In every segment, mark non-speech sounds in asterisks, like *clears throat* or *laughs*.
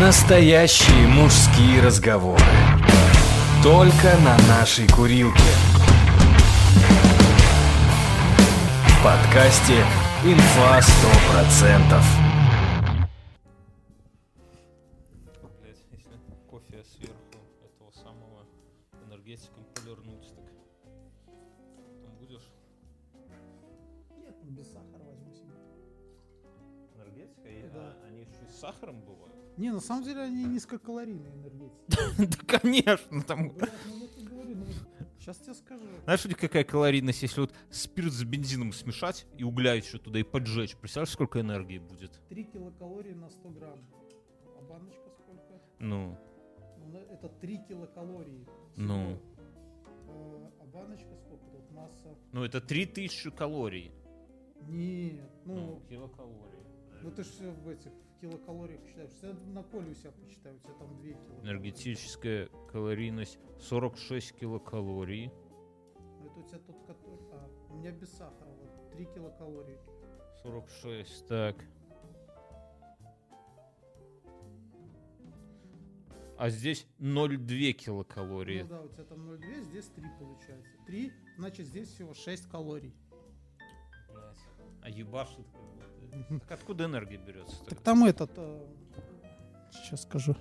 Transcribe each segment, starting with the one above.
Настоящие мужские разговоры. Только на нашей курилке. В подкасте «Инфа 100%». Не, на самом деле они низкокалорийные энергетики. *laughs* Да, конечно, там... Блядь, ну ну сейчас тебе скажу. Знаешь, у них какая калорийность, если вот спирт с бензином смешать и угля еще туда и поджечь? Представляешь, сколько энергии будет? 3 килокалории на 100 грамм. А баночка сколько? Ну, Ну, это 3 килокалории. Ну. А, а баночка сколько? Тут масса. ну это 3000 калорий. Нет, ну, килокалорий. ну ты же все в этих в килокалориях считаешь. Я на коле у себя посчитаю, у тебя там 2 килокалории. Энергетическая калорийность 46 килокалорий. Ну, это у тебя тот, который... А, у меня без сахара, вот 3 килокалории. 46, так. А здесь 0,2 килокалории. Ну да, у тебя там 0,2, здесь 3 получается. 3, значит здесь всего 6 калорий. Блядь. А ебашит как. Так откуда энергия берется? Так там этот, сейчас скажу.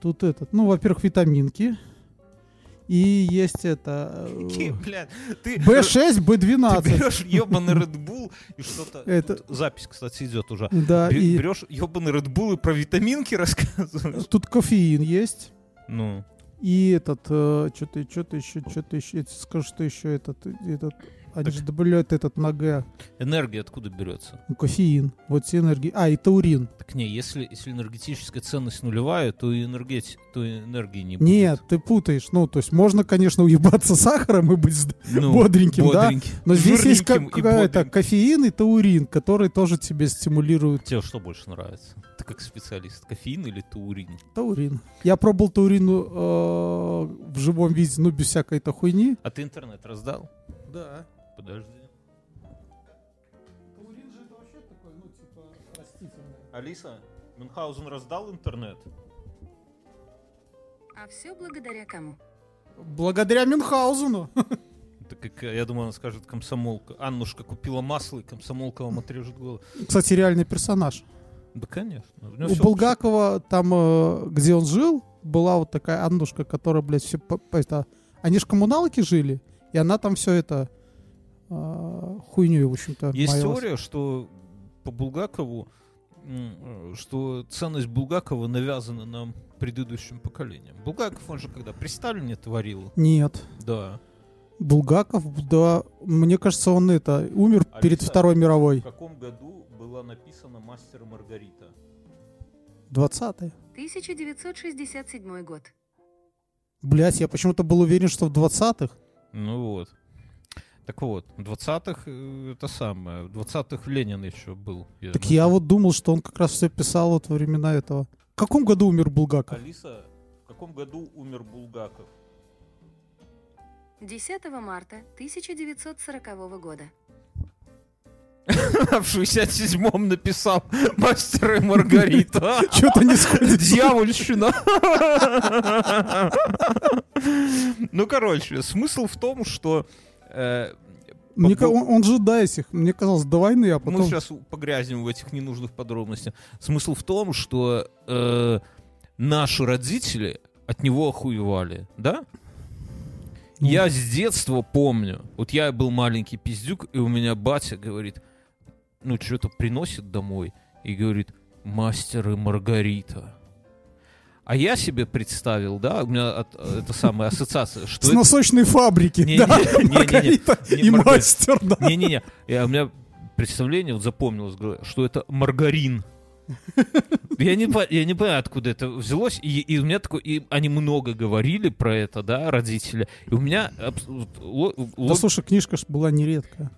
Тут этот, ну, во-первых, витаминки. И есть это... э, Какие, блядь, ты, *laughs* B6, ты B12. берешь ебаный Red Bull и что-то... Это- Тут запись, кстати, идет уже. Да, Бе- и Берешь ебаный Red Bull и про витаминки рассказываешь. тут кофеин есть. Ну, И этот, что-то, что-то еще, что-то еще, скажу, что еще этот, этот, они Так. же добавляют этот на Г, энергия откуда берется? ну, кофеин, вот все энергии, а, и таурин. Так не, если, если энергетическая ценность нулевая, то и энергетик, то и энергии не будет. Нет, ты путаешь, ну, то есть можно, конечно, уебаться сахаром и быть Ну, бодреньким, да? бодреньким. Но здесь есть какая-то кофеин и таурин, которые тоже тебе стимулируют Тебе что больше нравится? Ты как специалист, кофеин или таурин? таурин. Я пробовал таурин э, в живом виде, ну, без всякой-то хуйни. А ты интернет раздал? Да. Подожди. Таурин же это вообще такой, ну, типа, растительный. Алиса, Мюнхгаузен раздал интернет? А все благодаря кому? Благодаря Мюнхгаузену. *laughs* Это как, э, я думаю, она скажет комсомолка. Аннушка купила масло, и комсомолка вам отрежет голову. Кстати, реальный персонаж. Да, конечно. У, У Булгакова, там, э, где он жил, была вот такая Аннушка, которая, блядь, все... Это, они же коммуналки жили, и она там все это э, хуйней, в общем-то, Есть маялась. теория, что по Булгакову, э, что ценность Булгакова навязана нам предыдущим поколениям. Булгаков, он же когда при Сталине творил, Нет. да. Булгаков, да, мне кажется, он это, умер Алиса, перед Второй мировой. В каком году была написана «Мастер и Маргарита»? 20-е. 1967 год. Блять, я почему-то был уверен, что в 20-х. Ну вот. Так вот, в 20-х э, это самое, в 20-х Ленин еще был. Так я вот думал, что он как раз все писал вот во времена этого. В каком году умер Булгаков? Алиса, в каком году умер Булгаков? 10 марта 1940 года. *laughs* В 67-м написал «Мастер и Маргарита». *laughs* Что-то не сходится. Дьявольщина. *laughs* Ну, короче, смысл в том, что э, Мне По- он, он же до этих, мне казалось, до войны, а мы потом... сейчас погрязнем в этих ненужных подробностях. Смысл в том, что э, наши родители от него охуевали, да? Ну. Я с детства помню, вот я был маленький пиздюк, и у меня батя говорит, ну, что-то приносит домой, и говорит, мастер и Маргарита. А я себе представил, да, у меня от- это самая ассоциация, что С это... носочной фабрики, Не, да? не, не, не, не. Маргарита Не, и Маргарита. мастер, да. Не-не-не, у меня представление вот запомнилось, что это маргарин. Я не, я не понимаю, откуда это взялось. И, и у меня такой, и они много говорили про это, да, родители. И у меня абс- вот ло- Да лог- слушай, книжка ж была нередкая.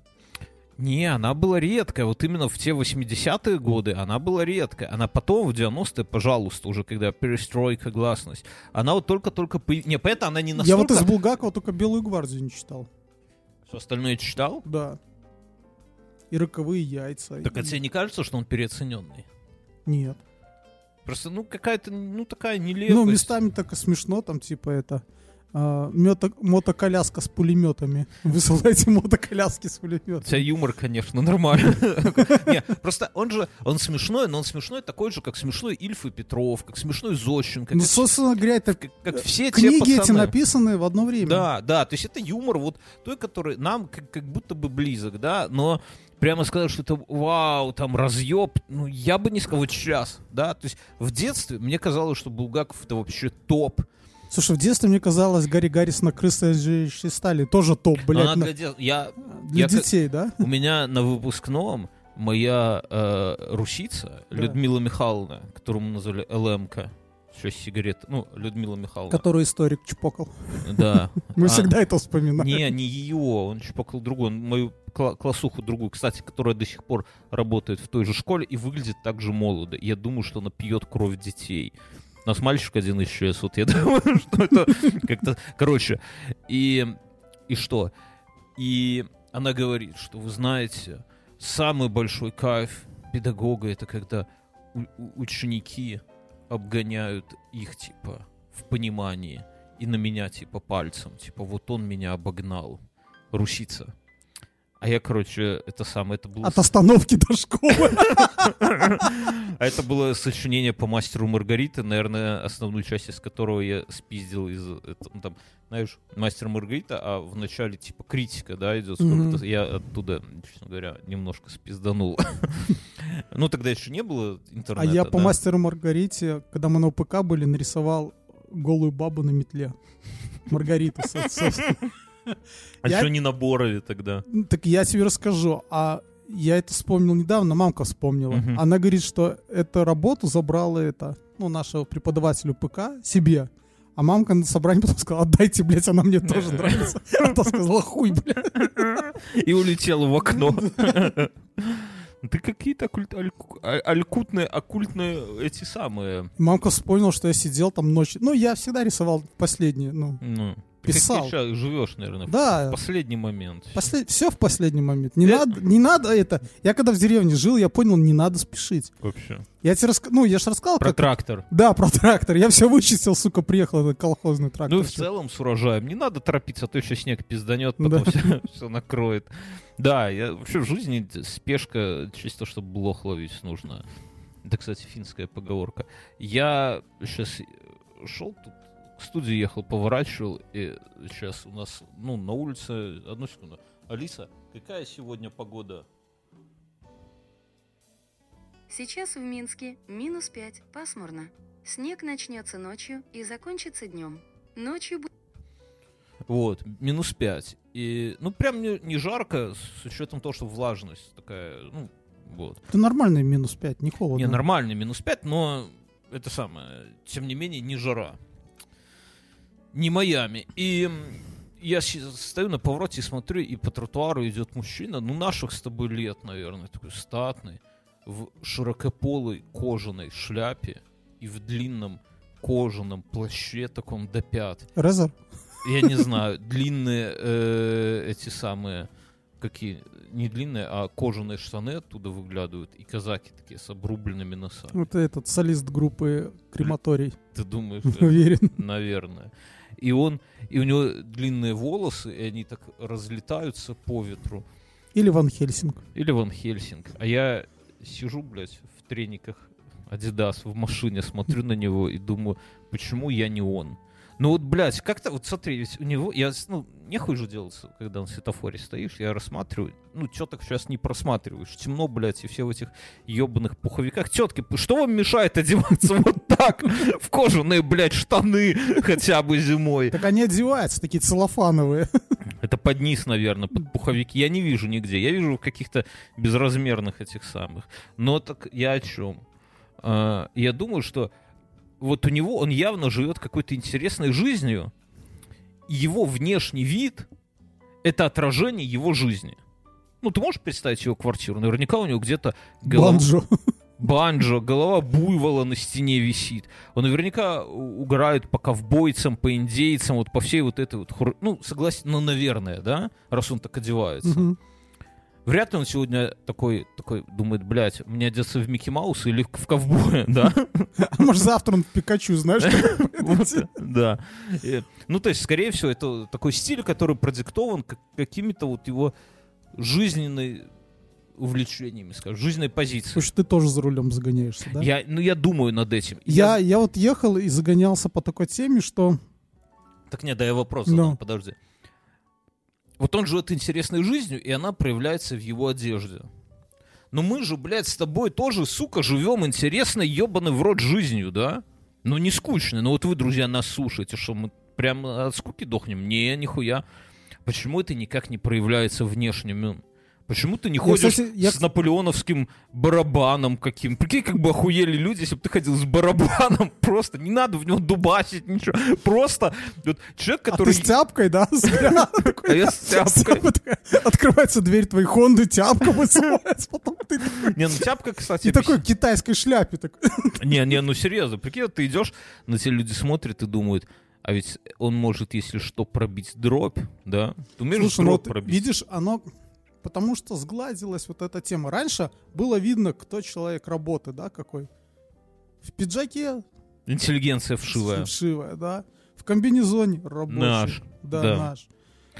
Не, она была редкая. Вот именно в те 80-е годы она была редкая. Она потом, в 90-е, пожалуйста, уже когда перестройка, гласность, она вот только-только... появ- Не, поэтому она не Я вот настолько... из Булгакова только «Белую гвардию» не читал. Все остальное читал? Да. И «Роковые яйца». Так и- а тебе не кажется, что он переоцененный? Нет. Просто, ну, какая-то, ну, такая нелепость. Ну, местами так и смешно, там, типа, это... а, мето- мотоколяска с пулеметами. *laughs* Высылайте мотоколяски с У пулеметами. тебя юмор, конечно, нормальный. *laughs* Не, Просто он же, он смешной, но он смешной такой же, как смешной Ильф и Петров, как смешной Зощенко, Ну, собственно говоря, это как все книги эти написаны в одно время. Да, да, то есть это юмор вот той, который нам как будто бы близок, да, но прямо сказать, что это вау, там разъеб, ну я бы не сказал вот сейчас, да, то есть в детстве мне казалось, что Булгаков это вообще топ. Слушай, в детстве мне казалось, Гарри Гаррис на крысы стали тоже топ, блядь, она на- для я, для я детей, да? у меня на выпускном моя э, русица Да. Людмила Михайловна, которую мы назвали ЛМК, сейчас сигарет, ну Людмила Михайловна, Который историк чпокал. да. Мы А, всегда это вспоминаем. Не, не ее, он чпокал другую, он мою кла- классуху другую, кстати, которая до сих пор работает в той же школе и выглядит так же молодо. Я думаю, что она пьет кровь детей. Нас мальчик один исчез, вот я *laughs* думаю, что это как-то... Короче, и, и что? И она говорит, что вы знаете, самый большой кайф педагога это когда ученики обгоняют их, типа, в понимании и на меня, типа, пальцем. Типа, вот он меня обогнал. Русица. А я, короче, это самое, это было... От остановки до школы. А это было сочинение по мастеру Маргариты, наверное, основную часть из которого я спиздил из... ну, там, знаешь, мастер Маргарита, а в начале, типа, критика, да, идет. Я оттуда, честно говоря, немножко спизданул. Ну, тогда еще не было А интернета. я по мастеру Маргарите, когда мы на ОПК были, нарисовал голую бабу на метле. Маргариту, со- собственно. А я- что не на Борове тогда? Ну, Так я тебе расскажу. А я это вспомнил недавно, мамка вспомнила. Мгм. Она говорит, что эту работу забрала это, ну, нашего преподавателя ПК себе. А мамка на собрании потом сказала, отдайте, блядь, она мне тоже нравится. *laughs* А та сказала, хуй, блядь. И улетела в окно. *laughs* Ты какие-то оккульт- альку- а- алькутные, оккультные эти самые... Мамка вспомнила, что я сидел там ночью. Ну, я всегда рисовал последний, ну, Ну, Писал. ты ща живешь, наверное, в да, последний момент. все в последний момент. Не Э. надо, не надо это. Я когда в деревне жил, я понял, не надо спешить. Вообще. Я тебе рассказал, ну, я же рассказал, Про как... трактор. Да, про трактор. Я все вычистил, сука, приехал этот колхозный трактор. Ну и в целом с урожаем. Не надо торопиться, а то еще снег пизданет, потом Да. все, *laughs* накроет. Да, я вообще в жизни спешка чисто, чтобы блох ловить нужно. Это, кстати, финская поговорка. Я сейчас шел тут, к студии ехал, поворачивал, и сейчас у нас, ну, на улице, одну секунду. Алиса, какая сегодня погода? Сейчас в Минске минус 5, пасмурно. Снег начнется ночью и закончится днем. Ночью будет Вот, минус 5. И, ну, прям не, не жарко, с учетом того, что влажность такая, ну, вот. Это нормальный минус 5, не холодно. Не, нормальный минус 5, но это самое, тем не менее, не жара. Не Майами. И я стою на повороте и смотрю, и по тротуару идет мужчина, ну, наших с тобой лет, наверное, такой статный, в широкополой кожаной шляпе и в длинном кожаном плаще таком до пят. Резер? Я не знаю, длинные э, эти самые, какие, не длинные, а кожаные штаны оттуда выглядывают, и казаки такие с обрубленными носами. Это этот солист группы Крематорий, Ты думаешь, *laughs* уверен. наверное. И он, и у него длинные волосы, и они так разлетаются по ветру. Или Ван Хельсинг. Или Ван Хельсинг. А я сижу, блядь, в трениках Adidas в машине, смотрю на него и думаю, почему я не он? Ну вот, блядь, как-то, вот смотри, ведь у него, я, ну, нехуй же делаться, когда на светофоре стоишь, я рассматриваю, ну, что так сейчас не просматриваешь, темно, блядь, и все в этих ебаных пуховиках. Тетки, что вам мешает одеваться *laughs* вот так, в кожаные, блядь, штаны хотя бы зимой? Так они одеваются, такие целлофановые. Это под низ, наверное, под пуховики. Я не вижу нигде. Я вижу в каких-то безразмерных этих самых. Но так я о чем? А, я думаю, что вот у него он явно живет какой-то интересной жизнью. Его внешний вид это отражение его жизни. Ну, ты можешь представить его квартиру? Наверняка у него где-то голова, Банджо. банджо, голова буйвола на стене висит. Он наверняка угорает по ковбойцам, по индейцам, вот по всей вот этой вот... хур- Ну, согласен, ну, наверное, да? Раз он так одевается. Мгм. Вряд ли он сегодня такой, такой думает, блядь, мне одеться в Микки Маус или в ковбоя, да? А может завтра он в Пикачу, знаешь? *laughs* Да. Ну, то есть, скорее всего, это такой стиль, который продиктован как- какими-то вот его жизненной увлечениями, скажем, жизненной позицией. Слушай, ты тоже за рулем загоняешься, да? Я, ну, я думаю над этим. Я, я вот ехал и загонялся по такой теме, что... Так нет, да я вопрос Ну. задам, подожди. Вот он живет интересной жизнью, и она проявляется в его одежде. Но мы же, блядь, с тобой тоже, сука, живем интересной, ебаной в рот жизнью, да? Ну, не скучно. Ну, вот вы, друзья, нас слушаете, что мы прям от скуки дохнем? Не, нихуя. Почему это никак не проявляется внешним? Почему ты не ходишь кстати, я- с наполеоновским барабаном каким? Прикинь, как бы охуели люди, если бы ты ходил с барабаном. *laughs* Просто не надо в него дубасить, ничего. Просто вот человек, А который... ты с тяпкой, *laughs* да? А я с *laughs* тяпкой. Открывается дверь твоей Хонды, тяпка высовывается, потом ты Не, ну тяпка, кстати... и такой китайской шляпе. Не, не, ну серьезно, прикинь, ты идешь, на тебя люди смотрят и думают, а ведь он может, если что, пробить дробь, да? Ты умеешь Слушай, ну дробь вот пробить? видишь, оно... Потому что сгладилась вот эта тема. Раньше было видно, кто человек работы, да, какой. В пиджаке Интеллигенция вшивая. вшивая, да. В комбинезоне рабочий. Наш, Да, да. наш.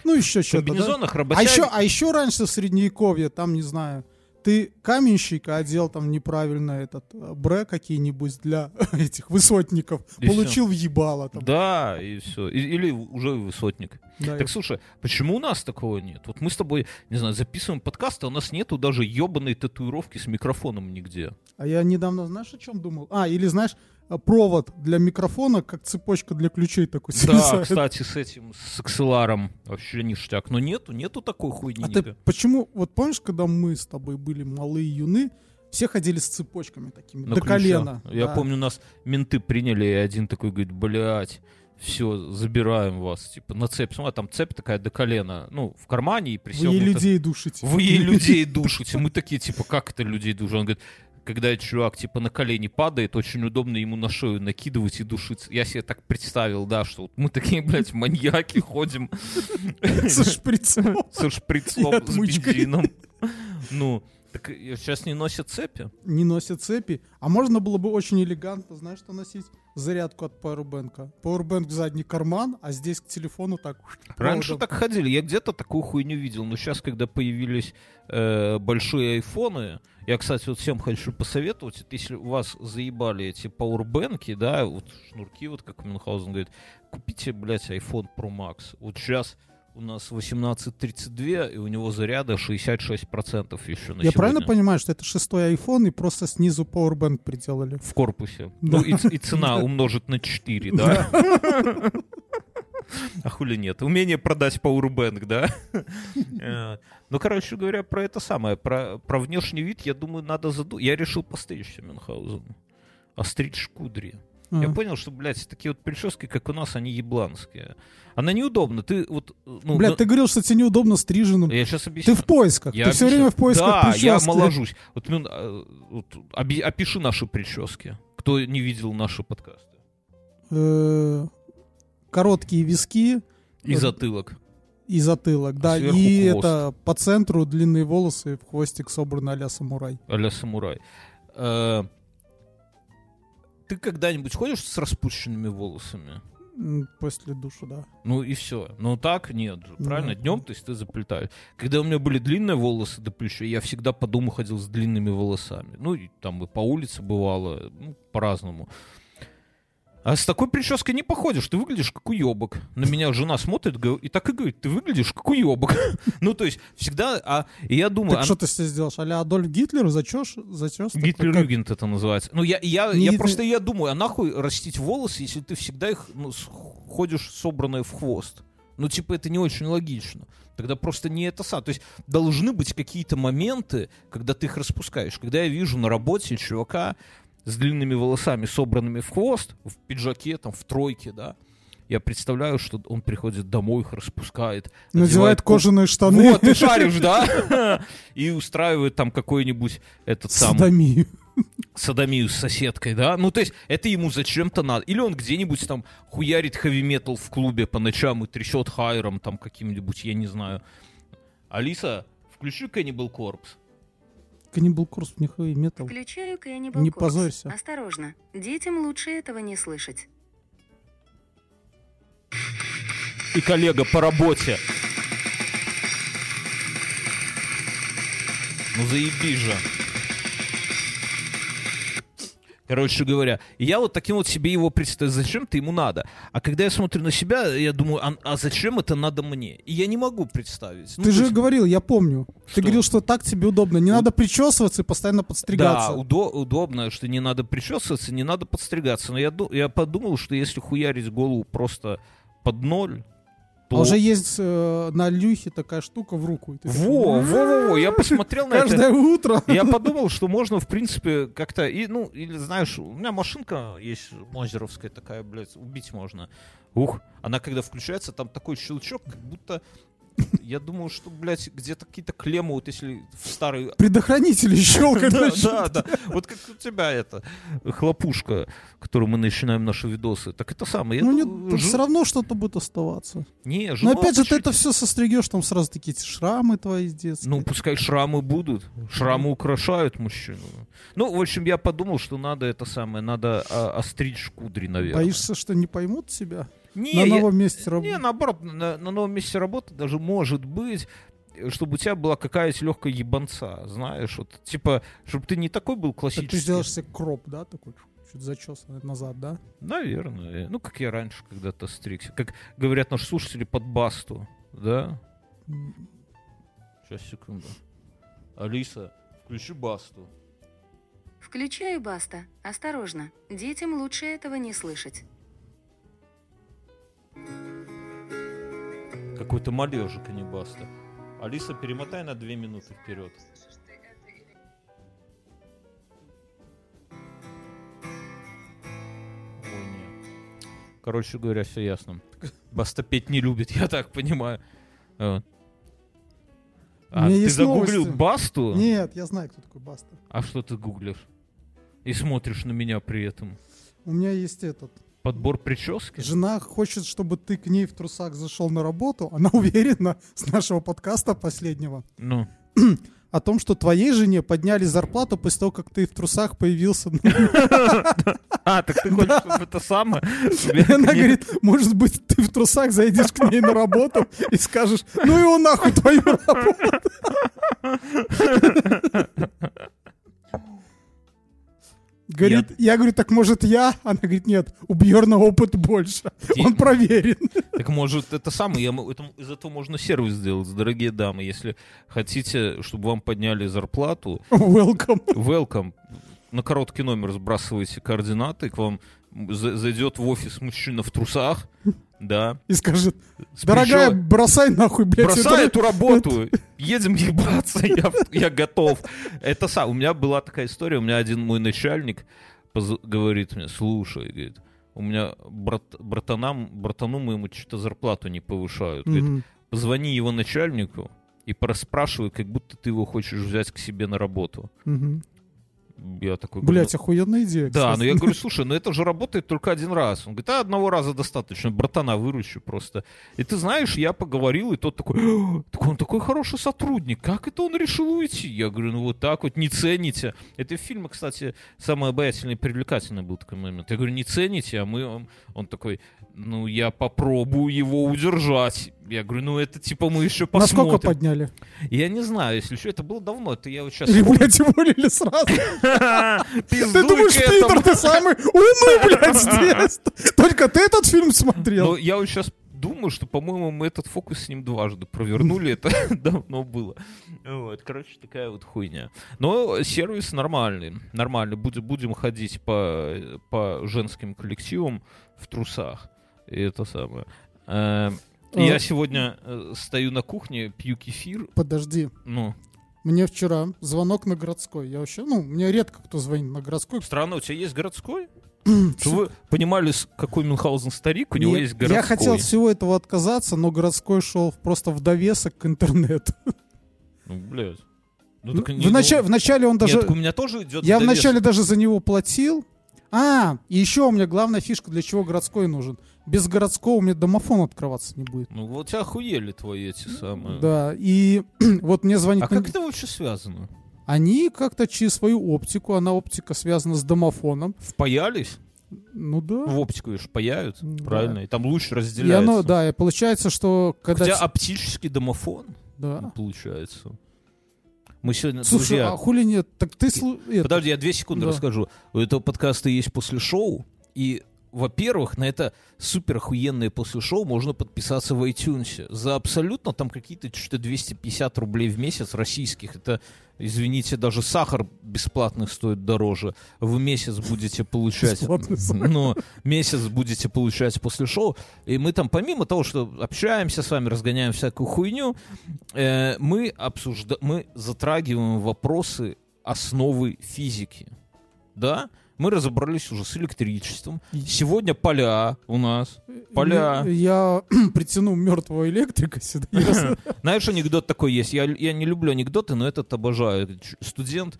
Ну, еще что-то, да? комбинезонах А работяги... еще, а еще раньше в средневековье, там, не знаю, ты каменщика одел там неправильно этот э, бре какие-нибудь для *laughs* этих высотников, И получил в ебало там. Да, и все. или уже высотник. Да, и- Так слушай, почему у нас такого нет? Вот мы с тобой, не знаю, записываем подкаст, а у нас нету даже ебаной татуировки с микрофоном нигде. А я недавно, знаешь, о чем думал? А, или знаешь, провод для микрофона, как цепочка для ключей такой Да, свисает. кстати, с этим, с акселаром вообще ништяк. Но нету, нету такой хуйни. А ты почему, вот помнишь, когда мы с тобой были малые юны, все ходили с цепочками такими, На до ключах. колена. Я Да. помню, нас менты приняли, и один такой говорит, блядь, все, забираем вас. Типа на цепь. Смотри, там цепь такая до колена. Ну, в кармане и Вы присел. ей людей душите. Вы ей *laughs* людей душите. Мы такие, типа, как это людей душат? Он говорит, когда чувак, типа, на колени падает, очень удобно ему на шею накидывать и душиться. Я себе так представил, да, что вот мы такие, *laughs* блядь, маньяки ходим Со шприцом. со шприцом, с бензином. Ну, так сейчас не носят цепи. не носят цепи. А можно было бы очень элегантно, знаешь, что носить? Зарядку от Powerbank. Powerbank в задний карман, а здесь к телефону так... Раньше проводом. так ходили, я где-то такую хуйню видел, но сейчас, когда появились э, большие айфоны, я, кстати, вот всем хочу посоветовать, если у вас заебали эти пауэрбэнки, да, вот шнурки, вот как Мюнхгаузен говорит, купите, блядь, iPhone Pro Max. Вот сейчас у нас 18.32, и у него заряда 66% еще на Я правильно сегодня. понимаю, что это шестой iPhone и просто снизу Powerbank приделали? В корпусе. Да. Ну, и, и цена *laughs* Да. умножить на 4, да? *laughs* А хули нет? Умение продать Powerbank, да? *laughs* Э, Ну, короче говоря, про это самое, про, про внешний вид, я думаю, надо задумать. Я решил постричься Мюнхгаузену. Остричь кудри. А. Я понял, что, блядь, такие вот прически, как у нас, они ебланские. Она неудобна. Ты вот... Ну, Блядь, ну, ты говорил, что тебе неудобно стриженным. Я сейчас объясню. Ты в поисках. Я ты все объясню. время в поисках Да, я прически. моложусь. Вот, Мюн, э, вот оби- опиши наши прически. Кто не видел наши подкасты. Э, Короткие виски И затылок. и затылок, да. сверху И хвост. это по центру длинные волосы, в хвостик собраны а самурай. а самурай. Э, Ты когда-нибудь ходишь с распущенными волосами? После душа, да. Ну и все. Ну так нет. же, Правильно? Нет. Днем, то есть ты заплетаешь. Когда у меня были длинные волосы до плеча, я всегда по дому ходил с длинными волосами. Ну и там и по улице бывало, ну, по-разному. А с такой прической не походишь, ты выглядишь как уебок. На меня жена смотрит и так и говорит, ты выглядишь как уебок. *laughs* Ну, то есть, всегда, а и я думаю... Так а- что ты себе сделаешь? Аля Адольф Гитлер зачешь? зачес? Гитлер как- это называется. Ну, я, я, Не я Гитлер- просто я думаю, а нахуй растить волосы, если ты всегда их ну, ходишь собранные в хвост? Ну, типа, это не очень логично. Тогда просто не это сам. То есть должны быть какие-то моменты, когда ты их распускаешь. Когда я вижу на работе чувака с длинными волосами, собранными в хвост, в пиджаке, там, в тройке, да, я представляю, что он приходит домой, их распускает. Надевает ко- кожаные штаны. Вот, ты шаришь, да? И устраивает там какой-нибудь этот сам Садомию. садомию с соседкой, да? Ну, то есть, это ему зачем-то надо. Или он где-нибудь там хуярит хэви-метал в клубе по ночам и трясет хайром там каким-нибудь, я не знаю. Алиса, Включи Cannibal Corpse. Каннибал Корс, у них и метал. Включаю Cannibal Не Corpse. позорься. Осторожно, детям лучше этого не слышать. И коллега по работе. Ну заебись же. Короче говоря, я вот таким вот себе его представляю, зачем это ему надо. А когда я смотрю на себя, я думаю, а, а зачем это надо мне? И я не могу представить. Ну, Ты же есть- говорил, я помню. Что? Ты говорил, что так тебе удобно. Не У- надо причесываться и постоянно подстригаться. Да, удо- удобно, что не надо причесываться, не надо подстригаться. Но я, я подумал, что если хуярить голову просто под ноль, то... А уже есть э, на люхе такая штука в руку. такой, Во, во, во, во, я посмотрел на это. Каждое утро. Я подумал, что можно, в принципе, как-то... И, ну, или, знаешь, у меня машинка есть мозеровская такая, блядь, убить можно. Ух, она когда включается, там такой щелчок, как будто... Я думаю, что, блядь, где-то какие-то клеммы, вот если в старый... Предохранители *laughs* щелкают. Да, да, да. Вот как у тебя это, хлопушка, которую мы начинаем наши видосы. Так это самое. Ну, нет, все равно что-то будет оставаться. Не, Но опять же, ты это все состригешь, там сразу такие шрамы твои с детства. Ну, пускай шрамы будут. Шрамы украшают мужчину. Ну, в общем, я подумал, что надо это самое, надо а, остричь кудри, наверное. Боишься, что не поймут тебя Не, на я- новом месте не, работы? наоборот, на, на новом месте работы даже может быть, чтобы у тебя была какая-то легкая ебанца, знаешь, вот, типа, чтобы ты не такой был Так классический. ты сделаешь себе кроп, да, такой чуть зачесанный назад, да? Наверное. Ну, как я раньше когда-то стригся. Как говорят наши слушатели под басту, да? Сейчас, секунду. Алиса, включи басту. Включаю Баста. Осторожно, детям лучше этого не слышать. Какой-то малежик, а не баста. Алиса, перемотай на две минуты вперед. Ой, нет. Короче говоря, все ясно. Баста петь не любит, *laughs* я так понимаю. А, ты загуглил новости. Басту? Нет, я знаю, кто такой Баста. А что ты гуглишь? И смотришь на меня при этом. У меня есть этот. Подбор прически? Жена хочет, чтобы ты к ней в трусах зашел на работу. Она *laughs* уверена с нашего подкаста последнего Ну. *clears throat* о том, что твоей жене подняли зарплату после того, как ты в трусах появился. *laughs* А, так ты хочешь, чтобы это самое? И она говорит, может быть, ты в трусах зайдешь к ней на работу и скажешь, ну его нахуй твою работу. *laughs* Говорит, я говорю, так может я? Она говорит, нет, у Бьерна опыт больше. Те- Он проверен. Так может это самое, я, это- из этого можно сервис сделать, дорогие дамы. Если хотите, чтобы вам подняли зарплату, Welcome. welcome. На короткий номер сбрасывайте координаты, к вам за- зайдет в офис мужчина в трусах, да. И скажет, дорогая, плечо- бросай нахуй, блядь. Бросай это- эту работу, едем ебаться, я, я готов. Это сам, у меня была такая история, у меня один мой начальник поз- говорит мне, слушай, говорит, у меня брат, братанам, братану моему что-то зарплату не повышают. Говорит, Мгм. позвони его начальнику и пораспрашивай, как будто ты его хочешь взять к себе на работу. Мгм. Я такой Блять, охуенная идея. да, кстати. но я говорю, *laughs* слушай, ну это же работает только один раз. Он говорит, а одного раза достаточно, братана выручу просто. И ты знаешь, я поговорил, и тот такой, «О, так он такой хороший сотрудник, как это он решил уйти? Я говорю, ну вот так вот, не цените. Это в фильме, кстати, самый обаятельный и привлекательный был такой момент. Я говорю, не цените, а мы, он такой, ну я попробую его удержать. Я говорю, ну это типа мы еще посмотрим. Насколько подняли? Я не знаю, если что, это было давно, это я вот сейчас... Или, блядь, уволили сразу? *laughs* Ты думаешь. Питер, ты самый умный, блядь, *laughs* здесь? Только ты этот фильм смотрел? я вот сейчас думаю, что, по-моему, мы этот фокус с ним дважды провернули. Это *laughs* давно было. Вот, короче, такая вот хуйня. Но сервис нормальный. Нормальный. Будем, будем ходить по, по женским коллективам в трусах. И это самое. Э, Я А. сегодня э, стою на кухне, пью кефир. Подожди. Ну, Мне вчера звонок на городской. Я вообще, ну, мне редко кто звонит на городской. странно, у тебя есть городской? Чтобы вы понимали, какой Мюнхгаузен старик, у него Я- есть городской. Я хотел от всего этого отказаться, но городской шел просто в довесок к интернету. Ну, блядь. Ну, Ну, так не- в, начале, в начале он даже... Нет, у меня тоже идет Я вначале даже за него платил, А, и еще у меня главная фишка, для чего городской нужен. Без городского у меня домофон открываться не будет. Ну вот тебя охуели твои эти самые. Да, и *clears throat* вот мне звонит... А как это вообще связано? Они как-то через свою оптику, она оптика связана с домофоном. Впаялись? Ну да. В оптику же паяют, Да. правильно? И там лучше И разделяется. оно, да, и получается, что когда... Хотя оптический домофон Да. получается. Мы сегодня, Слушай, друзья, а хули нет? Так ты... слу- подожди, я две секунды Да. расскажу. У этого подкаста есть после шоу, и во-первых, на это супер охуенное после шоу можно подписаться в iTunes. За абсолютно там какие-то что-то 250 рублей в месяц российских. Это, извините, даже сахар бесплатный стоит дороже. Вы месяц будете получать... Сахар. Ну, месяц будете получать после шоу. И мы там, помимо того, что общаемся с вами, разгоняем всякую хуйню, э, мы обсуждаем, мы затрагиваем вопросы основы физики. Да? Мы разобрались уже с электричеством. Сегодня поля у нас. Поля. Я, я *clears throat* притянул мертвого электрика сюда. *laughs* Знаешь, анекдот такой есть. Я, я не люблю анекдоты, но этот обожаю. Студент,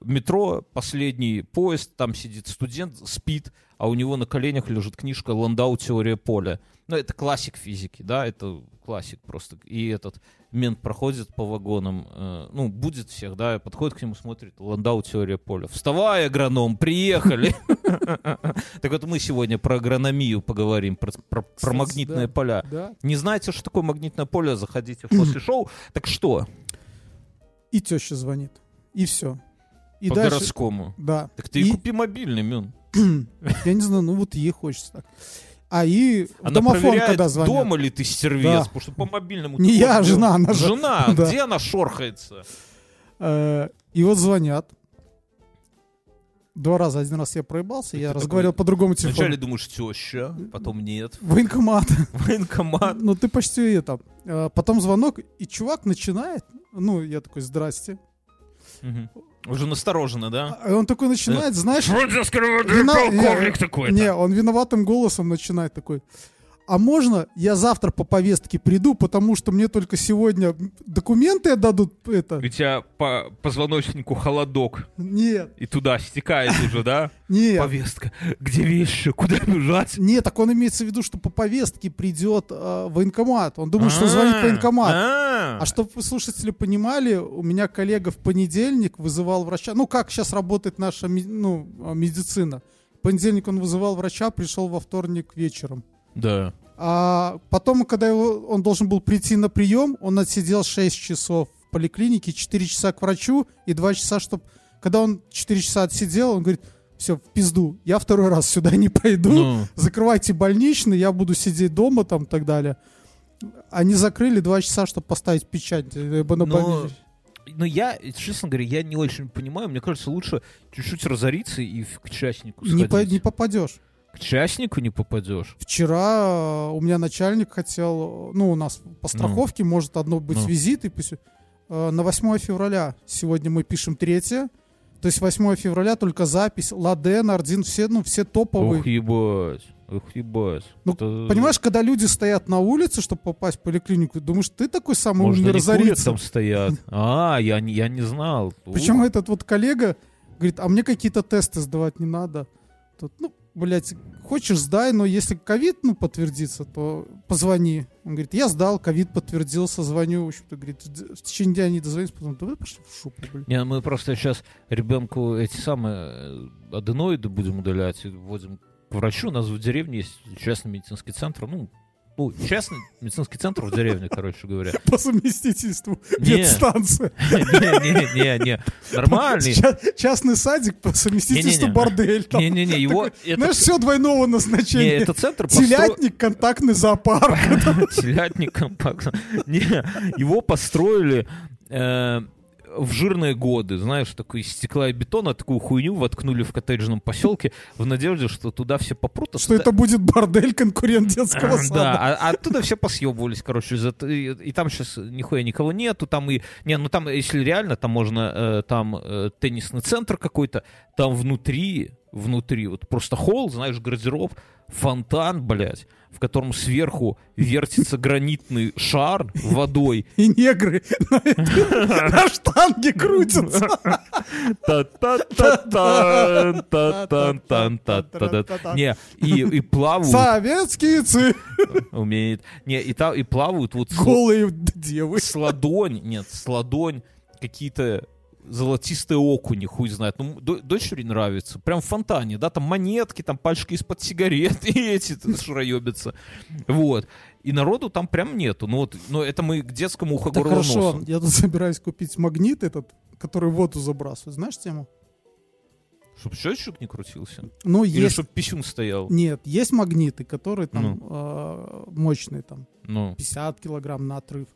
метро, последний поезд, там сидит студент, спит, а у него на коленях лежит книжка «Ландау. Теория поля». Ну, это классик физики, да, это классик просто. И этот мент проходит по вагонам, э, ну, будет всех, да, подходит к нему, смотрит, «Ландау. Теория поля». «Вставай, агроном, приехали!» *laughs* Так вот мы сегодня про агрономию поговорим, про, магнитные поля. Не знаете, что такое магнитное поле, заходите после шоу. Так что, И теща звонит. И все. И по дальше... городскому. Да. Так ты и И- купи мобильный, Мюн. *clears throat* Я не знаю, ну вот ей хочется так. А и в Она домофон, когда звонят. дома ли ты сервис, Да. потому что по мобильному... Не я, а жена, она же- Жена, *laughs* Да. где она шорхается? Э, И вот звонят. Два раза. Один раз я проебался, я разговаривал по другому Вначале телефону. думаешь, теща, потом нет. Военкомат. *laughs* Военкомат. Ну ты почти это. Э, Потом звонок, и чувак начинает. Ну, я такой, здрасте. Уже настороженно, да? А он такой начинает, знаешь... Фрунзе вина- полковник не, такой-то. Не, он виноватым голосом начинает такой. А можно я завтра по повестке приду, потому что мне только сегодня документы отдадут это? У тебя по позвоночнику холодок, Нет, и туда стекает *laughs* уже, да? нет. Повестка. Где вещи? Куда бежать? Нет, так он имеется в виду, что по повестке придет э, военкомат. Он думает, что звонит в военкомат. А А чтобы вы, слушатели, понимали, у меня коллега в понедельник вызывал врача. Ну, как сейчас работает наша ну, э, медицина. В понедельник он вызывал врача, пришел во вторник вечером. Да. А потом, когда его, он должен был прийти на прием, он отсидел 6 часов в поликлинике, 4 часа к врачу и 2 часа, чтобы... Когда он 4 часа отсидел, он говорит, все, в пизду, я второй раз сюда не пойду, Ну, закрывайте больничный, я буду сидеть дома там и так далее. Они закрыли 2 часа, чтобы поставить печать э, Но- ну, я, честно говоря, я не очень понимаю. Мне кажется, лучше чуть-чуть разориться и к частнику Не, по- сходить. не попадешь. К частнику не попадешь. Вчера э, у меня начальник хотел, ну, у нас по страховке может одно быть Ну. визит, и пусть, э, на 8 февраля, сегодня мы пишем 3 то есть 8 февраля только запись, Ладен, Ардин, все, ну, все топовые. Ух, ебать. Ух, ебать. Ну, Это- Понимаешь, когда люди стоят на улице, чтобы попасть в поликлинику, думаешь, ты такой самый Может, умный разориться. там стоят. А, я, не- я не знал. Причем Ух. этот вот коллега говорит, а мне какие-то тесты сдавать не надо. Тут, ну, блядь, хочешь сдай, но если ковид, ну, подтвердится, то позвони. Он говорит, я сдал, ковид подтвердился, звоню. В общем-то, говорит, «Д- в течение дня не дозвонись, потом, да вы пошли в шупу. Не, мы просто сейчас ребенку эти самые э, аденоиды будем удалять вводим к врачу. У нас в деревне есть частный медицинский центр. Ну, ну частный медицинский центр в деревне, короче говоря. *laughs* По совместительству Не. ветстанция. Не-не-не-не. *laughs* Нормальный. Ча- частный садик по совместительству Не-не-не. бордель. Не-не-не, его... Знаешь, все двойного Не, назначения. это центр Телятник, контактный зоопарк. *laughs* Телятник компактно. Не, его построили э, в жирные годы, знаешь, такой из стекла и бетона, такую хуйню воткнули в коттеджном поселке в надежде, что туда все попрут. а Что туда- это будет бордель, конкурент детского *laughs* Да, сада. а, а оттуда все посъебывались, короче, эт- и, и там сейчас нихуя никого нету, там и, не, ну там, если реально, там можно, э, там э, теннисный центр какой-то, там внутри внутри. Вот просто холл, знаешь, гардероб, фонтан, блядь, в котором сверху вертится гранитный шар водой. И негры на штанге крутятся. Не, и, плавают, Советские цы, умеет. Не, и, та, и плавают вот голые девы. с ладонь, нет, с ладонь какие-то золотистые окуни, хуй знает. Ну, до- дочери нравится. Прям в фонтане, да, там монетки, там пальчики из-под сигарет, *laughs* и эти шароебятся. Вот. И народу там прям нету. Ну вот, но это мы к детскому горло хорошо, носу. я тут собираюсь купить магнит этот, который воду забрасывает. Знаешь тему? Чтоб счетчик не крутился. Ну, Или есть... чтоб писюн стоял. Нет, есть магниты, которые там Ну. э, мощные, там Ну. 50 килограмм на отрыв.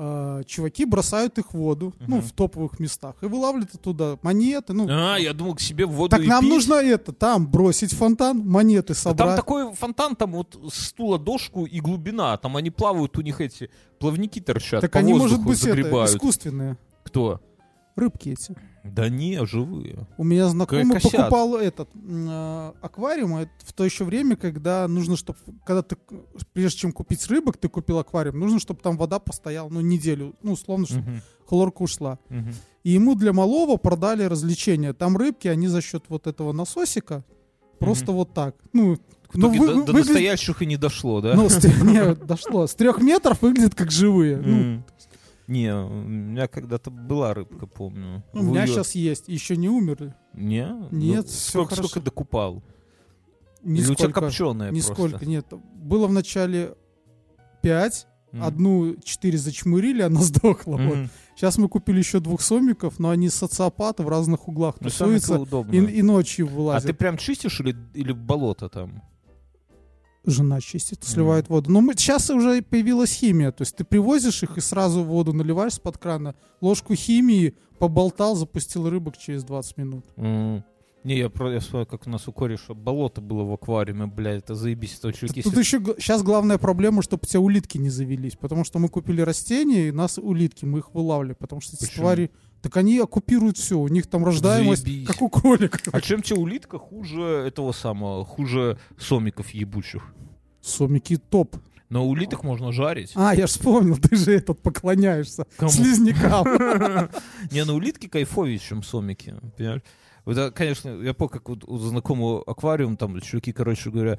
Э, чуваки бросают их в воду, ну, Мгм. в топовых местах, и вылавливают оттуда монеты. Ну, А, я думал к себе в воду так нам пить. нужно это, там бросить фонтан, монеты Да собрать. Там такой фонтан, там вот стула дошку и глубина. Там они плавают, у них эти плавники торчат, так по они, может быть, это, загребают. искусственные. Кто? Рыбки эти. Да не, живые. У меня знакомый косят. покупал этот э, аквариум а это в то еще время, когда нужно, чтобы, когда ты, прежде чем купить рыбок, ты купил аквариум, нужно, чтобы там вода постояла, ну, неделю, ну, условно, чтобы Мгм, хлорка ушла. мгм. И ему для малого продали развлечения. Там рыбки, они за счет вот этого насосика просто вот так. Ну, ну, вы- до, до выглядит- настоящих и не дошло, да? Ну, с не, дошло. С трех метров выглядят как живые. Ну, М. Не, у меня когда-то была рыбка, помню. у меня её- сейчас есть. Еще не умерли. Не? Нет, Ну, всё сколько, хорошо. сколько докупал? Или у тебя Нисколько. копченая Нисколько, нет. Было в начале 5, одну 4 зачмырили, *laughs* она сдохла. Вот. Сейчас мы купили еще двух сомиков, но они социопаты в разных углах Ну, тусуются и, и ночью А вылазят. ты прям чистишь или, или болото там? Жена чистит, сливает воду. Но мы, сейчас уже появилась химия. То есть ты привозишь их и сразу воду наливаешь с-под крана, ложку химии, поболтал, запустил рыбок через 20 минут. М. Не, я, про, я вспомнил, как у нас у кореша болото было в аквариуме, блядь, это заебись, это чуваки. Тут еще сейчас главная проблема, чтобы у тебя улитки не завелись. Потому что мы купили растения, и нас улитки, мы их вылавливали. Потому что эти Почему? твари... Так они оккупируют все. У них там рождаемость, Заебись. как у кролика. А чем тебе улитка хуже этого самого, хуже сомиков ебучих? Сомики топ. Но улиток можно жарить. А, я ж вспомнил, ты же этот поклоняешься Кому? слизнякам. *laughs* Не, ну улитки кайфовее, чем сомики, понимаешь? А, конечно, я помню, как вот у знакомого аквариум, там чуваки, короче говоря,